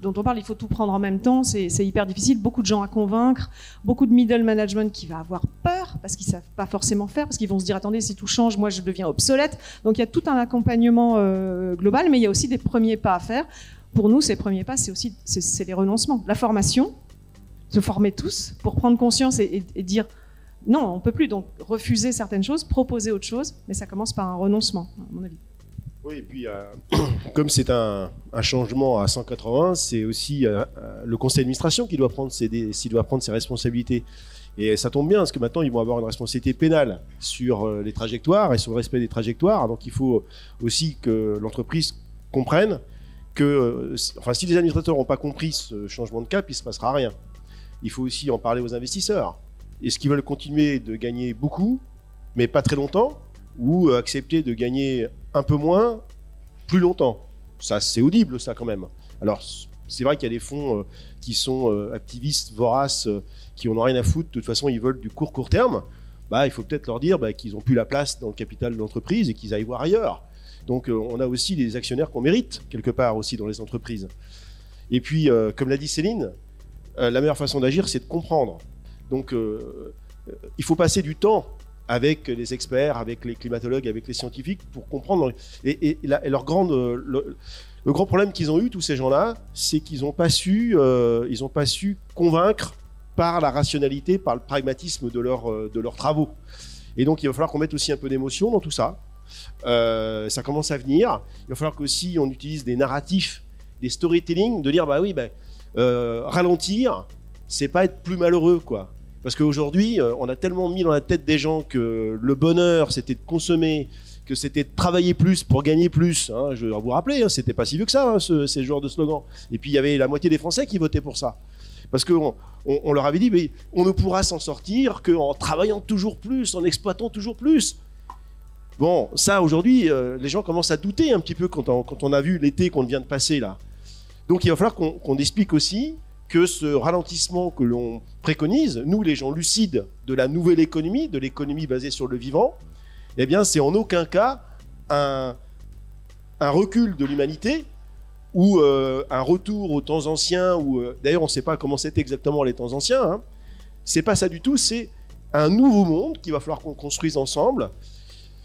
dont on parle, il faut tout prendre en même temps, c'est hyper difficile, beaucoup de gens à convaincre, beaucoup de middle management qui va avoir peur parce qu'ils savent pas forcément faire, parce qu'ils vont se dire attendez si tout change, moi je deviens obsolète. Donc il y a tout un accompagnement euh, global, mais il y a aussi des premiers pas à faire. Pour nous, ces premiers pas, c'est aussi c'est les renoncements, la formation, se former tous pour prendre conscience et, et dire non, on peut plus donc refuser certaines choses, proposer autre chose, mais ça commence par un renoncement, à mon avis. Oui, et puis euh, <coughs> comme c'est un, changement à 180, c'est aussi euh, euh, le conseil d'administration qui doit prendre ses, doit prendre ses responsabilités. Et ça tombe bien parce que maintenant ils vont avoir une responsabilité pénale sur les trajectoires et sur le respect des trajectoires. Donc il faut aussi que l'entreprise comprenne que, enfin, si les administrateurs n'ont pas compris ce changement de cap, il ne se passera rien. Il faut aussi en parler aux investisseurs. Est-ce qu'ils veulent continuer de gagner beaucoup, mais pas très longtemps, ou accepter de gagner un peu moins, plus longtemps. Ça, c'est audible, ça, quand même. Alors, c'est vrai qu'il y a des fonds euh, qui sont euh, activistes, voraces, euh, qui n'ont rien à foutre. De toute façon, ils veulent du court, court terme. Bah, il faut peut-être leur dire bah, qu'ils n'ont plus la place dans le capital de l'entreprise et qu'ils aillent voir ailleurs. Donc, on a aussi des actionnaires qu'on mérite, quelque part, aussi, dans les entreprises. Et puis, comme l'a dit Céline, la meilleure façon d'agir, c'est de comprendre. Donc, il faut passer du temps avec les experts, avec les climatologues, avec les scientifiques, pour comprendre. Et, leur grande, le, grand problème qu'ils ont eu, tous ces gens-là, c'est qu'ils n'ont pas su, euh, ils ont pas su convaincre par la rationalité, par le pragmatisme de, leur, euh, de leurs travaux. Et donc, il va falloir qu'on mette aussi un peu d'émotion dans tout ça. Euh, ça commence à venir. Il va falloir qu'aussi on utilise des narratifs, des storytelling, de dire bah oui, bah, ralentir, c'est pas être plus malheureux, quoi. Parce qu'aujourd'hui, euh, on a tellement mis dans la tête des gens que le bonheur, c'était de consommer, que c'était de travailler plus pour gagner plus. Hein. Je vais vous rappeler, hein, c'était pas si vieux que ça, hein, ce, ces genres de slogans. Et puis il y avait la moitié des Français qui votaient pour ça. Parce qu'on on, leur avait dit, mais on ne pourra s'en sortir qu'en travaillant toujours plus, en exploitant toujours plus. Bon, ça aujourd'hui, euh, les gens commencent à douter un petit peu quand on a vu l'été qu'on vient de passer là. Donc il va falloir qu'on explique aussi que ce ralentissement que l'on préconise, nous les gens lucides de la nouvelle économie, de l'économie basée sur le vivant, eh bien c'est en aucun cas un, recul de l'humanité ou euh, un retour aux temps anciens, ou euh, d'ailleurs on ne sait pas comment c'était exactement les temps anciens, hein. c'est pas ça du tout, c'est un nouveau monde qu'il va falloir qu'on construise ensemble,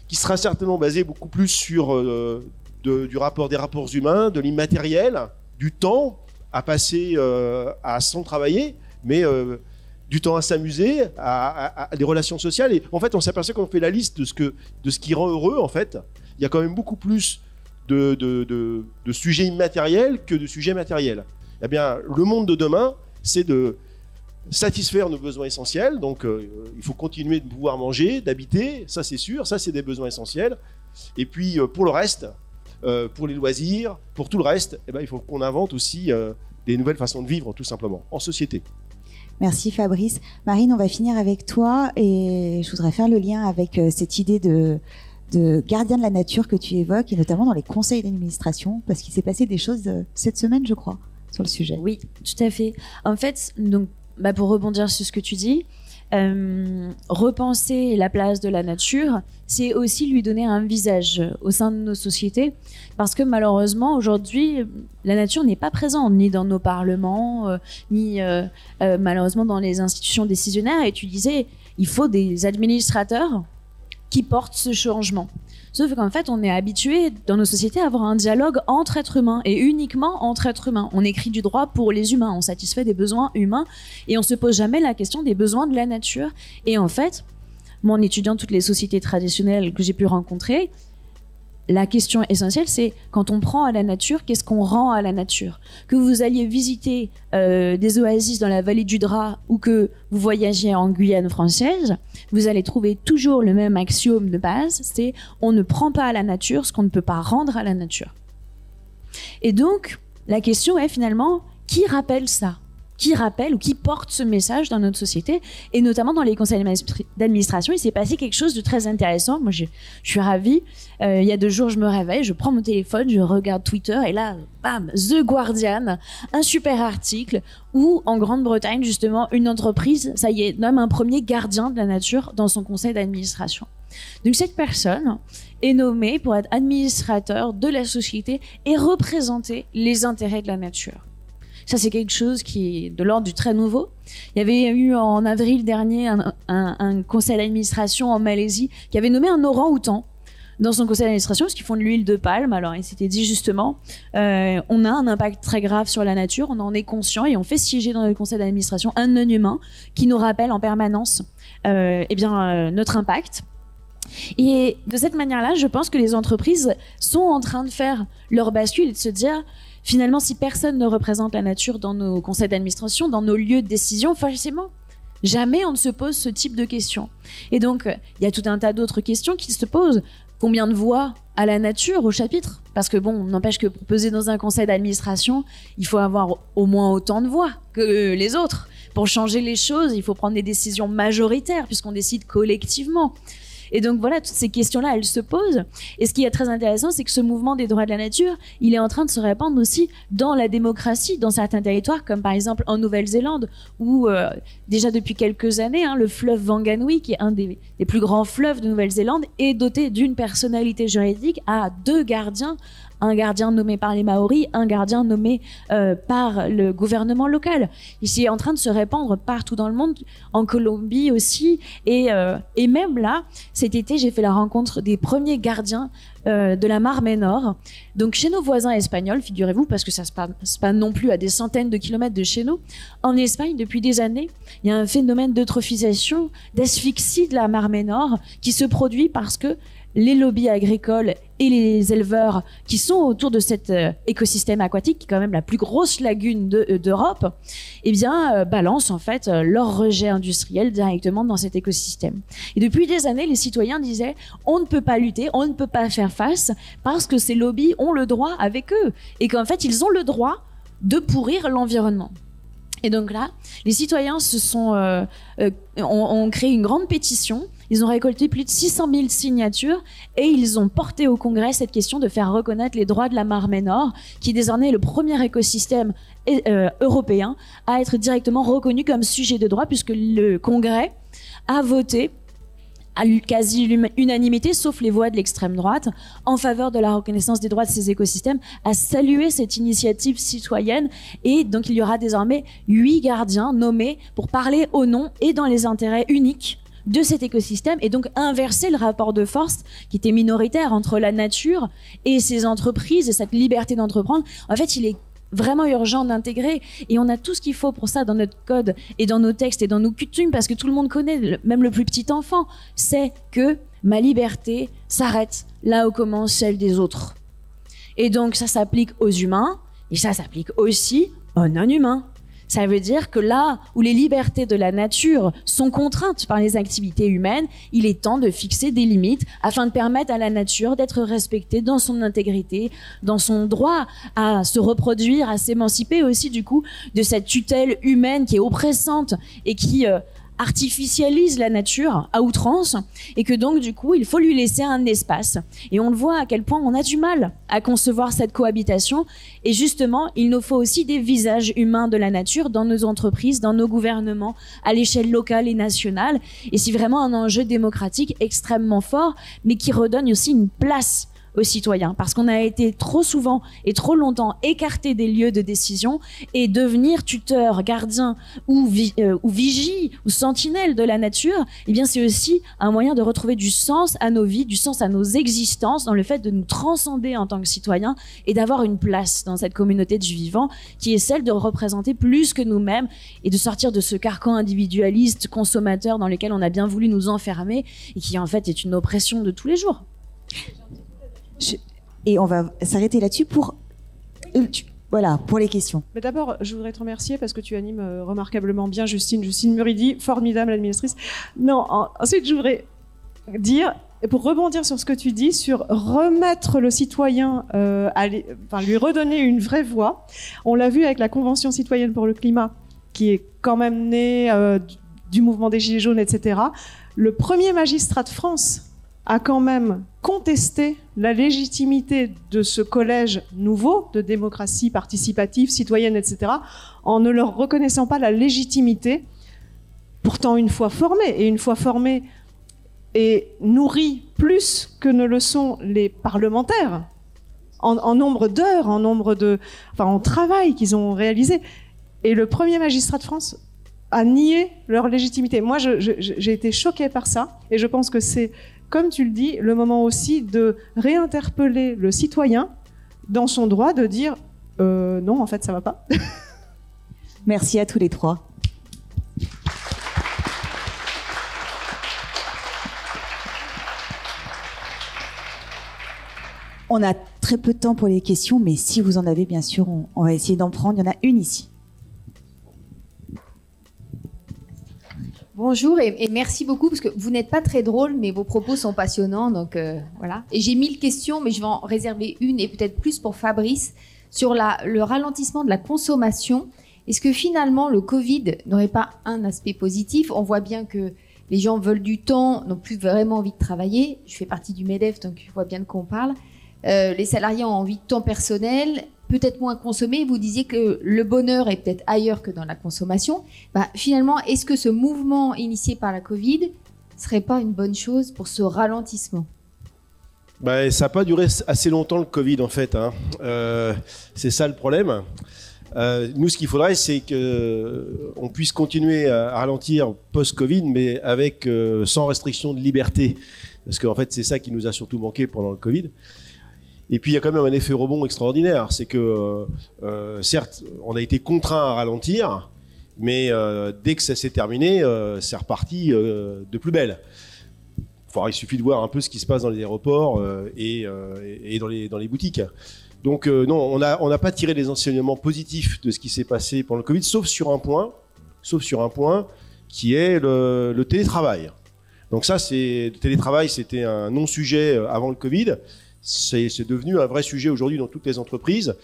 qui sera certainement basé beaucoup plus sur euh, du rapport des rapports humains, de l'immatériel, du temps à passer à sans travailler, mais du temps à s'amuser, à, des relations sociales. Et en fait, on s'aperçoit quand on fait la liste de ce, que, de ce qui rend heureux, en fait, il y a quand même beaucoup plus de, de, sujets immatériels que de sujets matériels. Eh bien, le monde de demain, c'est de satisfaire nos besoins essentiels. Donc, euh, il faut continuer de pouvoir manger, d'habiter, ça c'est sûr, ça c'est des besoins essentiels. Et puis, euh, pour le reste, euh, pour les loisirs, pour tout le reste, eh ben, il faut qu'on invente aussi des nouvelles façons de vivre, tout simplement, en société. Merci Fabrice. Marine, on va finir avec toi et je voudrais faire le lien avec cette idée de, de gardien de la nature que tu évoques, et notamment dans les conseils d'administration, parce qu'il s'est passé des choses euh, cette semaine, je crois, sur le sujet. Oui, tout à fait. En fait, donc, bah, pour rebondir sur ce que tu dis, euh, repenser la place de la nature, c'est aussi lui donner un visage au sein de nos sociétés, parce que malheureusement aujourd'hui, la nature n'est pas présente ni dans nos parlements, euh, ni malheureusement dans les institutions décisionnaires. Et tu disais, il faut des administrateurs qui porte ce changement. Sauf qu'en fait, on est habitué dans nos sociétés à avoir un dialogue entre êtres humains et uniquement entre êtres humains. On écrit du droit pour les humains, on satisfait des besoins humains et on se pose jamais la question des besoins de la nature. Et en fait, moi, en étudiant toutes les sociétés traditionnelles que j'ai pu rencontrer, la question essentielle, c'est quand on prend à la nature, qu'est-ce qu'on rend à la nature? Que vous alliez visiter euh, des oasis dans la vallée du Drap ou que vous voyagiez en Guyane française, vous allez trouver toujours le même axiome de base, c'est on ne prend pas à la nature ce qu'on ne peut pas rendre à la nature. Et donc, la question est finalement, qui rappelle ça? Qui rappelle ou qui porte ce message dans notre société. Et notamment dans les conseils d'administration, il s'est passé quelque chose de très intéressant. Moi, je, suis ravie. Euh, il y a deux jours, je me réveille, je prends mon téléphone, je regarde Twitter et là, bam, The Guardian, un super article où en Grande-Bretagne, justement, une entreprise, ça y est, nomme un premier gardien de la nature dans son conseil d'administration. Donc cette personne est nommée pour être administrateur de la société et représenter les intérêts de la nature. Ça, c'est quelque chose qui est de l'ordre du très nouveau. Il y avait eu en avril dernier un, conseil d'administration en Malaisie qui avait nommé un orang-outan dans son conseil d'administration parce qu'ils font de l'huile de palme. Alors, il s'était dit justement, euh, on a un impact très grave sur la nature, on en est conscient et on fait siéger dans le conseil d'administration un non-humain qui nous rappelle en permanence euh, eh bien, euh, notre impact. Et de cette manière-là, je pense que les entreprises sont en train de faire leur bascule et de se dire, Finalement, si personne ne représente la nature dans nos conseils d'administration, dans nos lieux de décision, forcément, jamais on ne se pose ce type de questions. Et donc, il y a tout un tas d'autres questions qui se posent. Combien de voix à la nature au chapitre? Parce que bon, n'empêche que pour peser dans un conseil d'administration, il faut avoir au moins autant de voix que les autres. Pour changer les choses, il faut prendre des décisions majoritaires puisqu'on décide collectivement. Et donc voilà, toutes ces questions-là, elles se posent. Et ce qui est très intéressant, c'est que ce mouvement des droits de la nature, il est en train de se répandre aussi dans la démocratie, dans certains territoires, comme par exemple en Nouvelle-Zélande, où euh, déjà depuis quelques années, hein, le fleuve Wanganui, qui est un des, des plus grands fleuves de Nouvelle-Zélande, est doté d'une personnalité juridique à deux gardiens un gardien nommé par les Maoris, un gardien nommé euh, par le gouvernement local. Ici, est en train de se répandre partout dans le monde, en Colombie aussi, et, euh, et même là, cet été, j'ai fait la rencontre des premiers gardiens euh, de la Mar Nord. Donc chez nos voisins espagnols, figurez-vous, parce que ça se passe pas non plus à des centaines de kilomètres de chez nous, en Espagne, depuis des années, il y a un phénomène d'eutrophisation, d'asphyxie de la Mar Nord qui se produit parce que les lobbies agricoles et les éleveurs qui sont autour de cet euh, écosystème aquatique, qui est quand même la plus grosse lagune euh, d'Europe, eh bien, euh, balancent en fait leur rejet industriel directement dans cet écosystème. Et depuis des années, les citoyens disaient on ne peut pas lutter, on ne peut pas faire face parce que ces lobbies ont le droit avec eux et qu'en fait, ils ont le droit de pourrir l'environnement. Et donc là, les citoyens se sont, ont créé une grande pétition ils ont récolté plus de 600 000 signatures et ils ont porté au Congrès cette question de faire reconnaître les droits de la Marmée Nord, qui désormais est le premier écosystème euh, européen à être directement reconnu comme sujet de droit, puisque le Congrès a voté à quasi unanimité, sauf les voix de l'extrême droite, en faveur de la reconnaissance des droits de ces écosystèmes, a salué cette initiative citoyenne. Et donc il y aura désormais huit gardiens nommés pour parler au nom et dans les intérêts uniques de cet écosystème et donc inverser le rapport de force qui était minoritaire entre la nature et ces entreprises et cette liberté d'entreprendre. En fait, il est vraiment urgent d'intégrer et on a tout ce qu'il faut pour ça dans notre code et dans nos textes et dans nos coutumes parce que tout le monde connaît, même le plus petit enfant, c'est que ma liberté s'arrête là où commence celle des autres. Et donc ça s'applique aux humains et ça s'applique aussi aux non-humains. Ça veut dire que là où les libertés de la nature sont contraintes par les activités humaines, il est temps de fixer des limites afin de permettre à la nature d'être respectée dans son intégrité, dans son droit à se reproduire, à s'émanciper aussi du coup de cette tutelle humaine qui est oppressante et qui euh, artificialise la nature à outrance et que donc du coup il faut lui laisser un espace. Et on le voit à quel point on a du mal à concevoir cette cohabitation et justement il nous faut aussi des visages humains de la nature dans nos entreprises, dans nos gouvernements, à l'échelle locale et nationale. Et c'est vraiment un enjeu démocratique extrêmement fort mais qui redonne aussi une place aux citoyens. Parce qu'on a été trop souvent et trop longtemps écarté des lieux de décision et devenir tuteur, gardien ou, euh, ou vigie ou sentinelle de la nature, eh bien c'est aussi un moyen de retrouver du sens à nos vies, du sens à nos existences dans le fait de nous transcender en tant que citoyens et d'avoir une place dans cette communauté du vivant qui est celle de représenter plus que nous-mêmes et de sortir de ce carcan individualiste consommateur dans lequel on a bien voulu nous enfermer et qui en fait est une oppression de tous les jours et on va s'arrêter là-dessus pour. Euh, voilà, pour les questions. Mais d'abord, je voudrais te remercier parce que tu animes euh, remarquablement bien Justine, Justine Muridi, formidable administratrice. Non, ensuite, je voudrais dire, pour rebondir sur ce que tu dis, sur remettre le citoyen, euh, enfin, lui redonner une vraie voix. On l'a vu avec la Convention citoyenne pour le climat, qui est quand même née du mouvement des Gilets jaunes, etc. Le premier magistrat de France a quand même contesté la légitimité de ce collège nouveau de démocratie participative, citoyenne, etc., en ne leur reconnaissant pas la légitimité, pourtant une fois formés, et une fois formés et nourris plus que ne le sont les parlementaires, en, nombre d'heures, en nombre de, enfin, en travail qu'ils ont réalisé. Et le premier magistrat de France a nié leur légitimité. Moi, j'ai été choquée par ça, et je pense que c'est comme tu le dis, le moment aussi de réinterpeller le citoyen dans son droit de dire euh, non, en fait, ça va pas. <laughs> Merci à tous les trois. On a très peu de temps pour les questions, mais si vous en avez, bien sûr, on va essayer d'en prendre. Il y en a une ici. Bonjour et, merci beaucoup parce que vous n'êtes pas très drôle, mais vos propos sont passionnants. Donc euh, voilà. J'ai mille questions, mais je vais en réserver une et peut-être plus pour Fabrice sur le ralentissement de la consommation. Est-ce que finalement le Covid n'aurait pas un aspect positif? On voit bien que les gens veulent du temps, n'ont plus vraiment envie de travailler. Je fais partie du MEDEF, donc je vois bien de quoi on parle. Euh, les salariés ont envie de temps personnel peut-être moins consommer. Vous disiez que le bonheur est peut-être ailleurs que dans la consommation. Bah, finalement, est-ce que ce mouvement initié par la Covid serait pas une bonne chose pour ce ralentissement? Bah, Ça n'a pas duré assez longtemps le Covid en fait. Hein. Euh, c'est ça le problème. Euh, nous, ce qu'il faudrait, c'est qu'on euh, puisse continuer à ralentir post-Covid, mais avec sans restriction de liberté, parce qu'en fait, c'est ça qui nous a surtout manqué pendant le Covid. Et puis il y a quand même un effet rebond extraordinaire, c'est que euh, euh, certes, on a été contraint à ralentir, mais euh, dès que ça s'est terminé, c'est reparti de plus belle. Il suffit de voir un peu ce qui se passe dans les aéroports et, dans, les, boutiques. Donc non, on n'a pas tiré les enseignements positifs de ce qui s'est passé pendant le Covid, sauf sur un point, sauf sur un point qui est le, télétravail. Donc ça, le télétravail, c'était un non-sujet avant le Covid. C'est devenu un vrai sujet aujourd'hui dans toutes les entreprises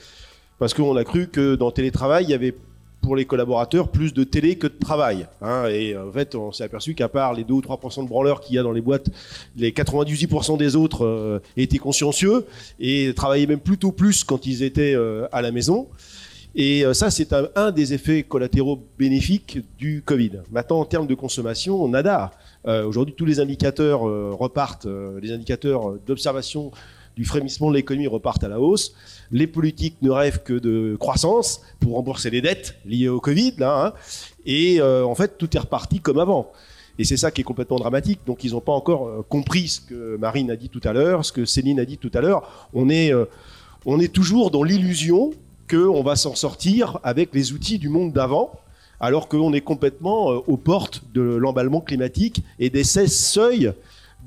parce qu'on a cru que dans le télétravail, il y avait pour les collaborateurs plus de télé que de travail. hein. et en fait, on s'est aperçu qu'à part les 2 ou 3% de branleurs qu'il y a dans les boîtes, les 98% des autres euh, étaient consciencieux et travaillaient même plutôt plus quand ils étaient euh, à la maison. Et euh, ça, c'est un, un des effets collatéraux bénéfiques du Covid. Maintenant, en termes de consommation, nada. Aujourd'hui, tous les indicateurs repartent, les indicateurs d'observation du frémissement de l'économie repartent à la hausse. Les politiques ne rêvent que de croissance pour rembourser les dettes liées au Covid. Là, hein. Et euh, en fait, tout est reparti comme avant. Et c'est ça qui est complètement dramatique. Donc, ils n'ont pas encore euh, compris ce que Marine a dit tout à l'heure, ce que Céline a dit tout à l'heure. On est, euh, on est toujours dans l'illusion qu'on va s'en sortir avec les outils du monde d'avant, alors qu'on est complètement aux portes de l'emballement climatique et des 16 seuils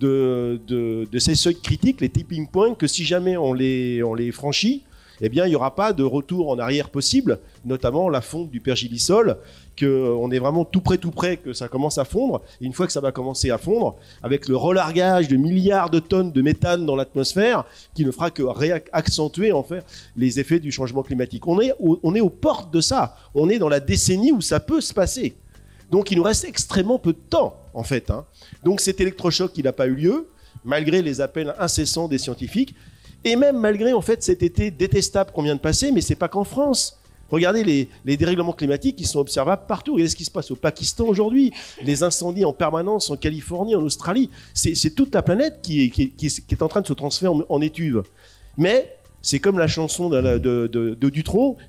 de, ces seuils critiques, les tipping points, que si jamais on les, on les franchit, eh bien, il n'y aura pas de retour en arrière possible, notamment la fonte du pergélisol, que on est vraiment tout près, tout près que ça commence à fondre. Une fois que ça va commencer à fondre, avec le relargage de milliards de tonnes de méthane dans l'atmosphère, qui ne fera que réaccentuer en fait les effets du changement climatique. On est, on est aux portes de ça. On est dans la décennie où ça peut se passer. Donc il nous reste extrêmement peu de temps, en fait. hein. Donc cet électrochoc, il n'a pas eu lieu, malgré les appels incessants des scientifiques, et même malgré en fait cet été détestable qu'on vient de passer, mais c'est pas qu'en France. Regardez les, dérèglements climatiques qui sont observables partout. Regardez ce qui se passe au Pakistan aujourd'hui, les incendies en permanence en Californie, en Australie. C'est toute la planète qui est, en train de se transformer en, étuve. Mais c'est comme la chanson de, de, de-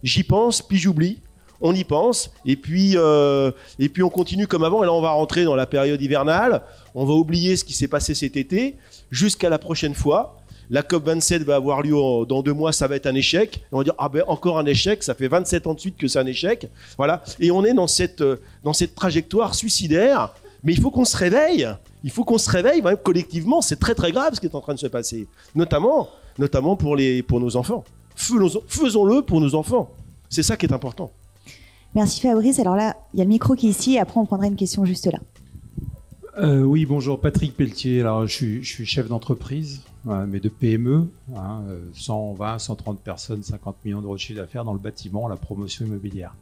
j'y pense, puis j'oublie. On y pense, et puis, euh, et puis on continue comme avant. Et là, on va rentrer dans la période hivernale. On va oublier ce qui s'est passé cet été jusqu'à la prochaine fois. La COP27 va avoir lieu dans deux mois, ça va être un échec. Et on va dire, ah ben encore un échec, ça fait 27 ans de suite que c'est un échec. Voilà. Et on est dans cette, euh, dans cette trajectoire suicidaire. Mais il faut qu'on se réveille. Il faut qu'on se réveille, même collectivement. C'est très très grave ce qui est en train de se passer. Notamment, notamment pour, les, pour nos enfants. Faisons- Faisons-le pour nos enfants. C'est ça qui est important. Merci Fabrice. Alors là, il y a le micro qui est ici et après on prendra une question juste là. Euh, oui, bonjour, Patrick Pelletier. Alors, je suis, chef d'entreprise, euh, mais de PME, hein, euh, 120, 130 personnes, 50 millions d'euros de chiffre d'affaires dans le bâtiment, la promotion immobilière.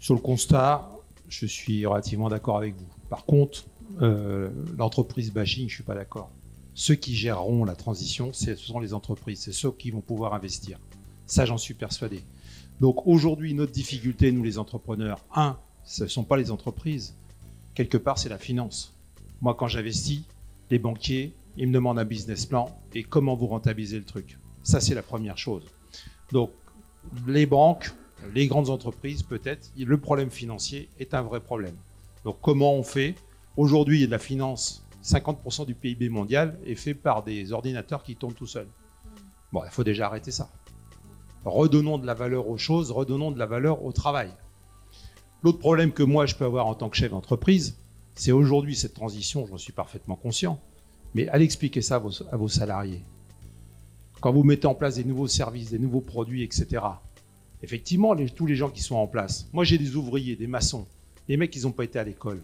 Sur le constat, je suis relativement d'accord avec vous. Par contre, euh, l'entreprise bashing, je suis pas d'accord. Ceux qui géreront la transition, ce sont les entreprises, c'est ceux qui vont pouvoir investir. Ça, j'en suis persuadé. Donc aujourd'hui, notre difficulté, nous les entrepreneurs, un, ce ne sont pas les entreprises. Quelque part, c'est la finance. Moi, quand j'investis, les banquiers, ils me demandent un business plan et comment vous rentabilisez le truc. Ça, c'est la première chose. Donc, les banques, les grandes entreprises, peut-être, le problème financier est un vrai problème. Donc, comment on fait? Aujourd'hui, la finance. 50% du PIB mondial est fait par des ordinateurs qui tournent tout seuls. Bon, il faut déjà arrêter ça. Redonnons de la valeur aux choses, redonnons de la valeur au travail. L'autre problème que moi je peux avoir en tant que chef d'entreprise, c'est aujourd'hui cette transition, j'en suis parfaitement conscient, mais allez expliquer ça à vos, salariés. Quand vous mettez en place des nouveaux services, des nouveaux produits, etc. Effectivement, tous les gens qui sont en place. Moi, j'ai des ouvriers, des maçons, des mecs qui n'ont pas été à l'école.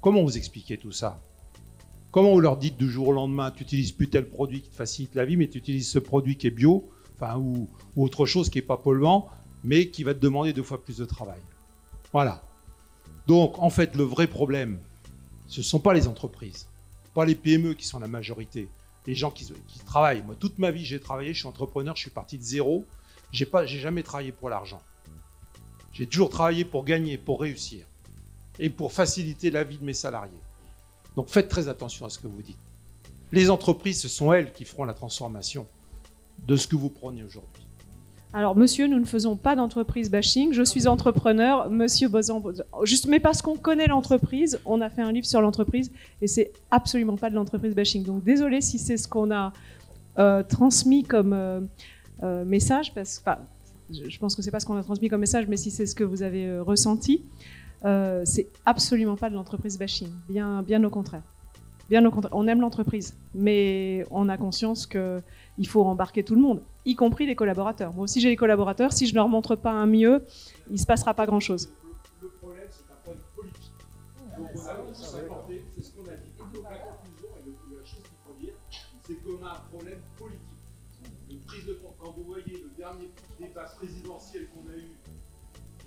Comment vous expliquez tout ça? Comment vous leur dites du jour au lendemain, tu n'utilises plus tel produit qui te facilite la vie, mais tu utilises ce produit qui est bio, enfin, ou, ou autre chose qui n'est pas polluant, mais qui va te demander deux fois plus de travail. Voilà. Donc, en fait, le vrai problème, ce ne sont pas les entreprises, pas les PME qui sont la majorité, les gens qui, qui travaillent. Moi, toute ma vie, j'ai travaillé, je suis entrepreneur, je suis parti de zéro. J'ai pas, j'ai jamais travaillé pour l'argent. J'ai toujours travaillé pour gagner, pour réussir et pour faciliter la vie de mes salariés. Donc, faites très attention à ce que vous dites. Les entreprises, ce sont elles qui feront la transformation de ce que vous prenez aujourd'hui. Alors, monsieur, nous ne faisons pas d'entreprise bashing. Je suis entrepreneur, monsieur Bozan. Juste, mais parce qu'on connaît l'entreprise, on a fait un livre sur l'entreprise et c'est absolument pas de l'entreprise bashing. Donc, désolé si c'est ce qu'on a euh, transmis comme euh, euh, message, parce que je pense que c'est pas ce qu'on a transmis comme message, mais si c'est ce que vous avez ressenti, c'est absolument pas de l'entreprise bashing. Bien, bien au contraire. Bien au contraire, on aime l'entreprise, mais on a conscience que il faut embarquer tout le monde, y compris les collaborateurs. Moi aussi, j'ai des collaborateurs. Si je ne leur montre pas un mieux, il ne se passera pas grand-chose. Le problème, c'est un problème politique. Donc, on c'est ce qu'on a dit. Donc, la conclusion, et la chose qu'il faut dire, c'est qu'on a un problème politique. Une prise de. Quand vous voyez le dernier débat présidentiel qu'on a eu,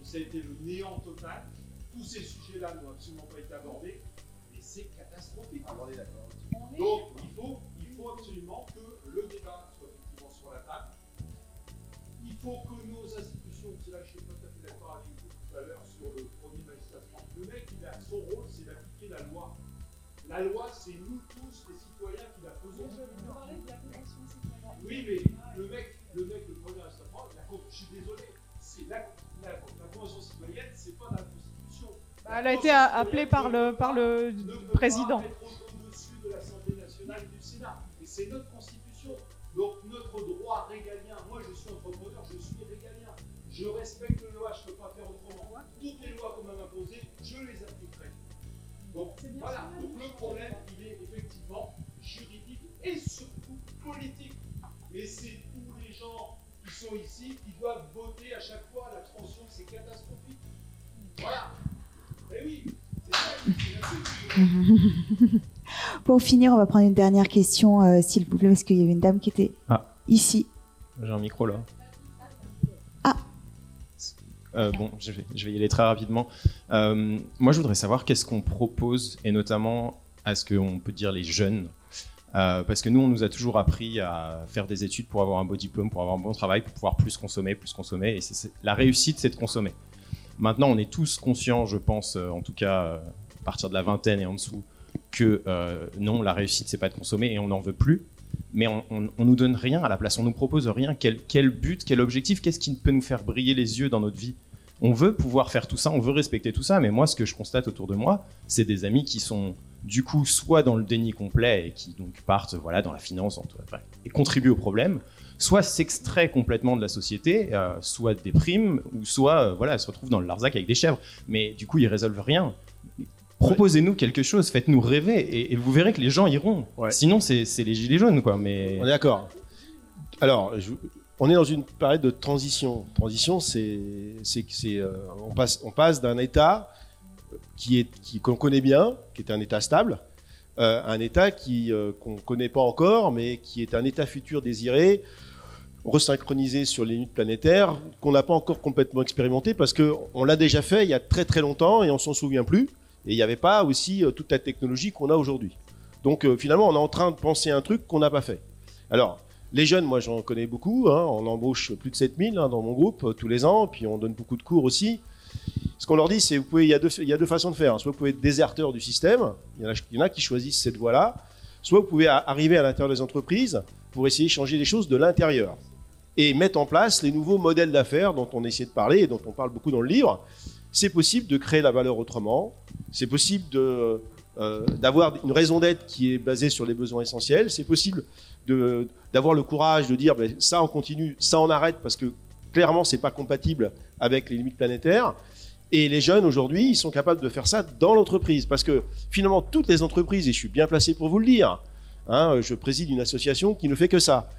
ça a été le néant total. Tous ces sujets-là n'ont absolument pas été abordés. Donc, il faut, il faut absolument que le débat soit effectivement sur la table. Il faut que nos institutions, c'est là je suis pas tout à fait d'accord avec vous tout à l'heure sur le premier magistrat, le mec, il a son rôle, c'est d'appliquer la loi. La loi, c'est nous tous, les citoyens, qui la faisons. Oui, mais le mec, le mec, le premier magistrat, la con- je suis désolé, c'est la, la, la convention citoyenne, c'est pas dans la Constitution. Bah, Elle a été appelée par le, par président. C'est notre constitution. Donc notre droit régalien, moi je suis entrepreneur, je suis régalien. Je respecte les lois, je ne peux pas faire autrement. Toutes les lois qu'on m'a imposées, je les appliquerai. Donc voilà, donc le problème, il est effectivement juridique et surtout politique. Et c'est tous les gens qui sont ici qui doivent voter à chaque fois l'abstention, c'est catastrophique. Voilà. Eh oui, c'est ça, c'est la <laughs> Pour finir, on va prendre une dernière question, euh, s'il vous plaît, parce qu'il y avait une dame qui était Ah. ici. J'ai un micro là. Ah. Euh, bon, je vais, je vais y aller très rapidement. Euh, moi, je voudrais savoir qu'est-ce qu'on propose, et notamment à ce qu'on peut dire les jeunes. Parce que nous, on nous a toujours appris à faire des études pour avoir un beau diplôme, pour avoir un bon travail, pour pouvoir plus consommer, plus consommer. Et la réussite, c'est de consommer. Maintenant, on est tous conscients, je pense, en tout cas à partir de la vingtaine et en dessous, que euh, non, la réussite, c'est pas de consommer et on n'en veut plus. Mais on, on, nous donne rien à la place, on nous propose rien. Quel, but, quel objectif, qu'est-ce qui peut nous faire briller les yeux dans notre vie? On veut pouvoir faire tout ça, on veut respecter tout ça, mais moi, ce que je constate autour de moi, c'est des amis qui sont du coup soit dans le déni complet et qui donc partent voilà dans la finance en tout- et contribuent au problème, soit s'extraient complètement de la société, euh, soit dépriment, ou soit euh, voilà se retrouvent dans le Larzac avec des chèvres. Mais du coup, ils résolvent rien. Proposez-nous quelque chose, faites-nous rêver, et, et vous verrez que les gens iront. Sinon, c'est les gilets jaunes, quoi. Mais On est d'accord. Alors, je- on est dans une période de transition. Transition, c'est, euh, on passe, on passe d'un état qui est, qui, qu'on connaît bien, qui est un état stable, euh, à un état qui euh, qu'on connaît pas encore, mais qui est un état futur désiré, resynchronisé sur les limites planétaires, qu'on n'a pas encore complètement expérimenté parce que on l'a déjà fait il y a très très longtemps et on s'en souvient plus. Et il n'y avait pas aussi euh, toute la technologie qu'on a aujourd'hui. Donc euh, finalement, on est en train de penser un truc qu'on n'a pas fait. Alors, les jeunes, moi j'en connais beaucoup, hein, on embauche plus de 7000 hein, dans mon groupe euh, tous les ans, puis on donne beaucoup de cours aussi. Ce qu'on leur dit, c'est il y, a deux, y a deux façons de faire. Soit vous pouvez être déserteur du système, il y en a, il y en a qui choisissent cette voie-là, soit vous pouvez arriver à l'intérieur des entreprises pour essayer de changer les choses de l'intérieur et mettre en place les nouveaux modèles d'affaires dont on essaie de parler et dont on parle beaucoup dans le livre. C'est possible de créer la valeur autrement, c'est possible euh, d'avoir une raison d'être qui est basée sur les besoins essentiels, c'est possible d'avoir le courage de dire ben, ça on continue, ça on arrête parce que clairement c'est pas compatible avec les limites planétaires. Et les jeunes aujourd'hui, ils sont capables de faire ça dans l'entreprise parce que finalement toutes les entreprises, et je suis bien placé pour vous le dire, hein, je préside une association qui ne fait que ça.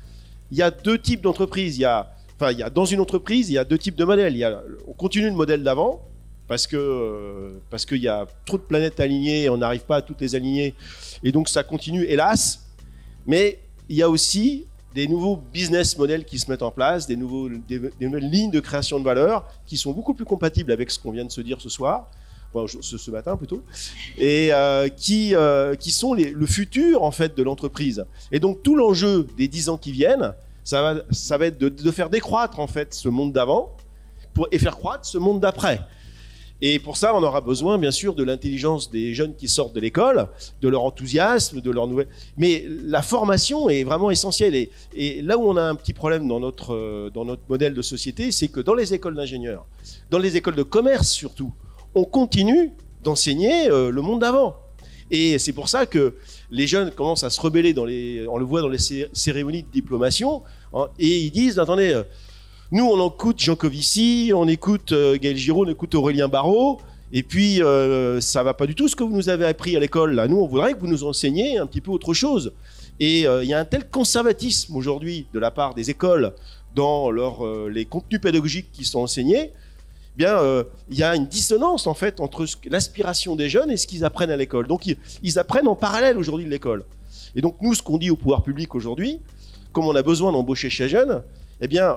Il y a deux types d'entreprises. Il y a, dans une entreprise, il y a deux types de modèles. On continue le modèle d'avant parce que euh, parce qu'il y a trop de planètes alignées, et on n'arrive pas à toutes les aligner, et donc ça continue, hélas. Mais il y a aussi des nouveaux business models qui se mettent en place, des, nouveaux, des, nouvelles lignes de création de valeur qui sont beaucoup plus compatibles avec ce qu'on vient de se dire ce soir, enfin, ce, ce matin plutôt, et euh, qui, euh, qui sont le futur en fait de l'entreprise. Et donc tout l'enjeu des dix ans qui viennent, ça va, ça va être de, de faire décroître en fait ce monde d'avant et faire croître ce monde d'après. Et pour ça, on aura besoin, bien sûr, de l'intelligence des jeunes qui sortent de l'école, de leur enthousiasme, de leur nouvelle. Mais la formation est vraiment essentielle. Et, là où on a un petit problème dans notre, euh, dans notre modèle de société, c'est que dans les écoles d'ingénieurs, dans les écoles de commerce surtout, on continue d'enseigner euh, le monde d'avant. Et c'est pour ça que les jeunes commencent à se rebeller, on le voit dans les cé- cérémonies de diplomation, hein, et ils disent, attendez, euh, nous on écoute Jean Covici, on écoute euh, Gaël Giraud, on écoute Aurélien Barraud, Et puis, euh, ça va pas du tout ce que vous nous avez appris à l'école. Là, nous, on voudrait que vous nous enseigniez un petit peu autre chose. Et euh, il y a un tel conservatisme aujourd'hui de la part des écoles dans leur, euh, les contenus pédagogiques qui sont enseignés. Eh bien, il y a une dissonance en fait entre l'aspiration des jeunes et ce qu'ils apprennent à l'école. Donc, ils, ils apprennent en parallèle aujourd'hui de l'école. Et donc, nous, ce qu'on dit au pouvoir public aujourd'hui, comme on a besoin d'embaucher chez jeunes, eh bien,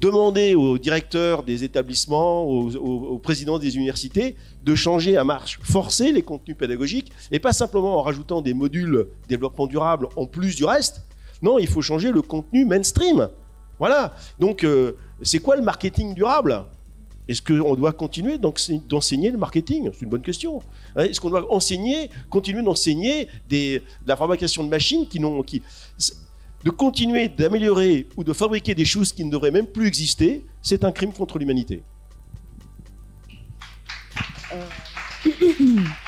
demander aux directeurs des établissements, aux, présidents des universités, de changer à marche forcée les contenus pédagogiques, et pas simplement en rajoutant des modules développement durable en plus du reste. Non, il faut changer le contenu mainstream. Voilà. Donc, euh, c'est quoi le marketing durable? Est-ce qu'on doit continuer d'ense- d'enseigner le marketing? C'est une bonne question. Hein, Est-ce qu'on doit enseigner, continuer d'enseigner de la fabrication de machines qui n'ont, qui, de continuer d'améliorer ou de fabriquer des choses qui ne devraient même plus exister, c'est un crime contre l'humanité. <coughs> <coughs>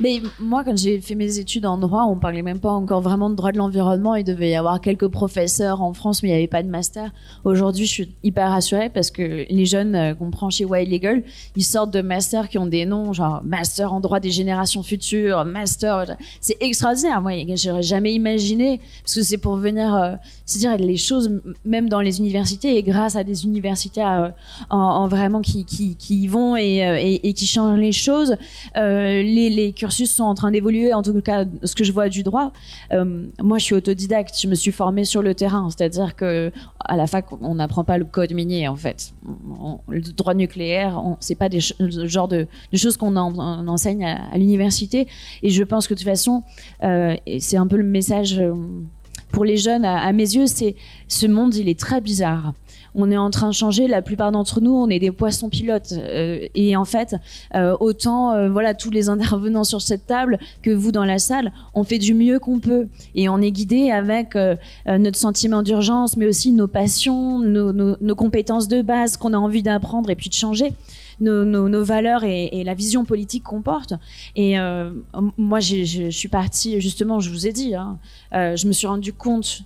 Mais moi, quand j'ai fait mes études en droit, on parlait même pas encore vraiment de droit de l'environnement. Il devait y avoir quelques professeurs en France, mais il n'y avait pas de master. Aujourd'hui, je suis hyper rassurée parce que les jeunes euh, qu'on prend chez Wild Legal, ils sortent de masters qui ont des noms, genre master en droit des générations futures, master. C'est extraordinaire. Moi, j'aurais jamais imaginé parce que c'est pour venir, euh, c'est dire les choses même dans les universités et grâce à des universitaires euh, en, en vraiment qui, qui, y vont et, euh, qui changent les choses. Euh, les, les cursus sont en train d'évoluer, en tout cas, ce que je vois du droit. Euh, moi, je suis autodidacte, je me suis formée sur le terrain, c'est-à-dire que à la fac, on n'apprend pas le code minier, en fait. Le droit nucléaire, c'est pas des le genre de, choses qu'on en- on enseigne à, l'université. Et je pense que de toute façon, euh, c'est un peu le message euh, pour les jeunes, à, à mes yeux, c'est ce monde, il est très bizarre. On est en train de changer. La plupart d'entre nous, on est des poissons pilotes. Euh, et en fait, euh, autant euh, voilà tous les <laughs> intervenants sur cette table que vous dans la salle, on fait du mieux qu'on peut et on est guidé avec notre sentiment d'urgence, mais aussi nos passions, nos, compétences de base qu'on a envie d'apprendre et puis de changer. Nos, valeurs et, la vision politique qu'on porte. Et moi, je suis partie, justement, je vous ai dit, hein, je me suis rendu compte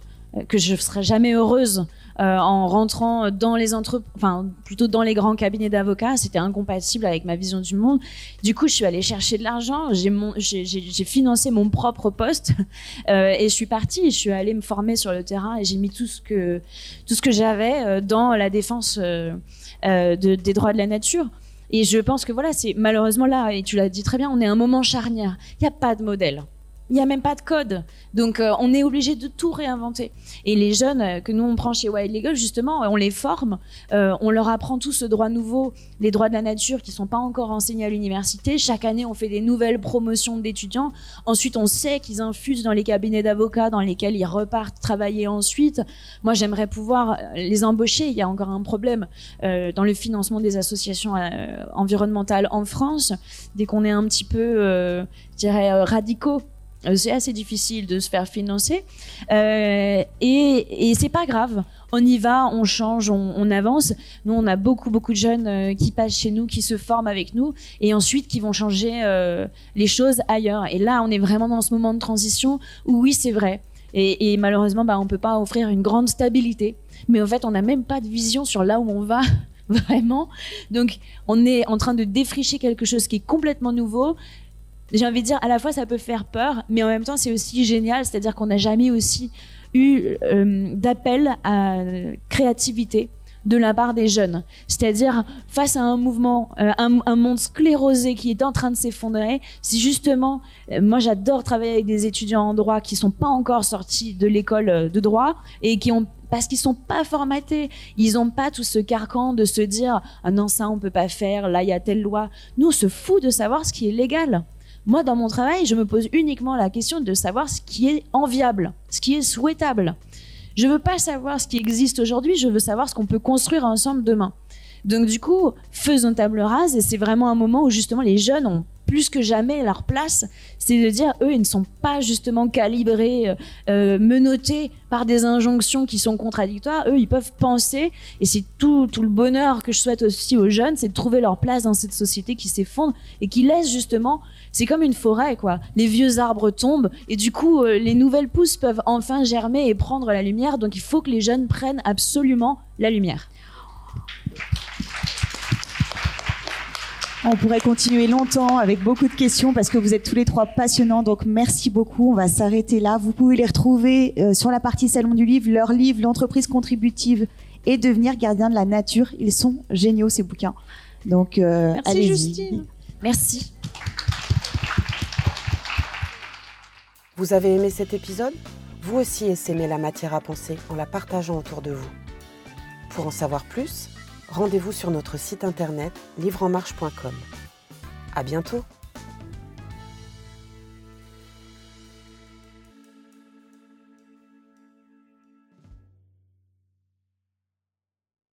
que je serais jamais heureuse euh, en rentrant dans les enfin plutôt dans les grands cabinets d'avocats, c'était incompatible avec ma vision du monde. Du coup, je suis allée chercher de l'argent, j'ai financé mon propre poste <laughs> euh, et je suis partie. Je suis allée me former sur le terrain et j'ai mis tout ce que tout ce que j'avais euh, dans la défense de- des droits de la nature. Et je pense que voilà, c'est malheureusement là, et tu l'as dit très bien, on est à un moment charnière. Il n'y a pas de modèle. Il n'y a même pas de code. Donc, euh, on est obligé de tout réinventer. Et les jeunes euh, que nous, on prend chez Wild Legal, justement, on les forme, euh, on leur apprend tout ce droit nouveau, les droits de la nature qui sont pas encore enseignés à l'université. Chaque année, on fait des nouvelles promotions d'étudiants. Ensuite, on sait qu'ils infusent dans les cabinets d'avocats dans lesquels ils repartent travailler ensuite. Moi, j'aimerais pouvoir euh, les embaucher. Il y a encore un problème euh, dans le financement des associations euh, environnementales en France. Dès qu'on est un petit peu, euh, je dirais, euh, radicaux, euh, c'est assez difficile de se faire financer. Euh, et et c'est pas grave. On y va, on change, on, avance. Nous, on a beaucoup, beaucoup de jeunes euh, qui passent chez nous, qui se forment avec nous, et ensuite qui vont changer euh, les choses ailleurs. Et là, on est vraiment dans ce moment de transition où oui, c'est vrai. Et, malheureusement, bah, on peut pas offrir une grande stabilité. Mais en fait, on n'a même pas de vision sur là où on va <laughs> vraiment. Donc, on est en train de défricher quelque chose qui est complètement nouveau. J'ai envie de dire, à la fois, ça peut faire peur, mais en même temps, c'est aussi génial. C'est-à-dire qu'on n'a jamais aussi eu euh, d'appel à créativité de la part des jeunes. C'est-à-dire, face à un mouvement, euh, un, monde sclérosé qui est en train de s'effondrer, si justement, euh, moi j'adore travailler avec des étudiants en droit qui sont pas encore sortis de l'école euh, de droit et qui ont parce qu'ils sont pas formatés, ils ont pas tout ce carcan de se dire ah non ça on peut pas faire, là il y a telle loi. Nous on se fout de savoir ce qui est légal. Moi, dans mon travail, je me pose uniquement la question de savoir ce qui est enviable, ce qui est souhaitable. Je veux pas savoir ce qui existe aujourd'hui, je veux savoir ce qu'on peut construire ensemble demain. Donc du coup, faisons table rase et c'est vraiment un moment où justement les jeunes ont plus que jamais leur place, c'est de dire eux ils ne sont pas justement calibrés, euh, euh, menottés par des injonctions qui sont contradictoires. Eux ils peuvent penser et c'est tout tout le bonheur que je souhaite aussi aux jeunes, c'est de trouver leur place dans cette société qui s'effondre et qui laisse justement, c'est comme une forêt quoi. Les vieux arbres tombent et du coup euh, les nouvelles pousses peuvent enfin germer et prendre la lumière. Donc il faut que les jeunes prennent absolument la lumière. On pourrait continuer longtemps avec beaucoup de questions parce que vous êtes tous les trois passionnants. Donc merci beaucoup. On va s'arrêter là. Vous pouvez les retrouver euh, sur la partie salon du livre, leur livre, l'entreprise contributive et devenir gardien de la nature. Ils sont géniaux ces bouquins. Donc euh, Merci allez-y. Justine. Merci. Vous avez aimé cet épisode? Vous aussi essaimez la matière à penser en la partageant autour de vous. Pour en savoir plus, rendez-vous sur notre site internet livreenmarche.com. À bientôt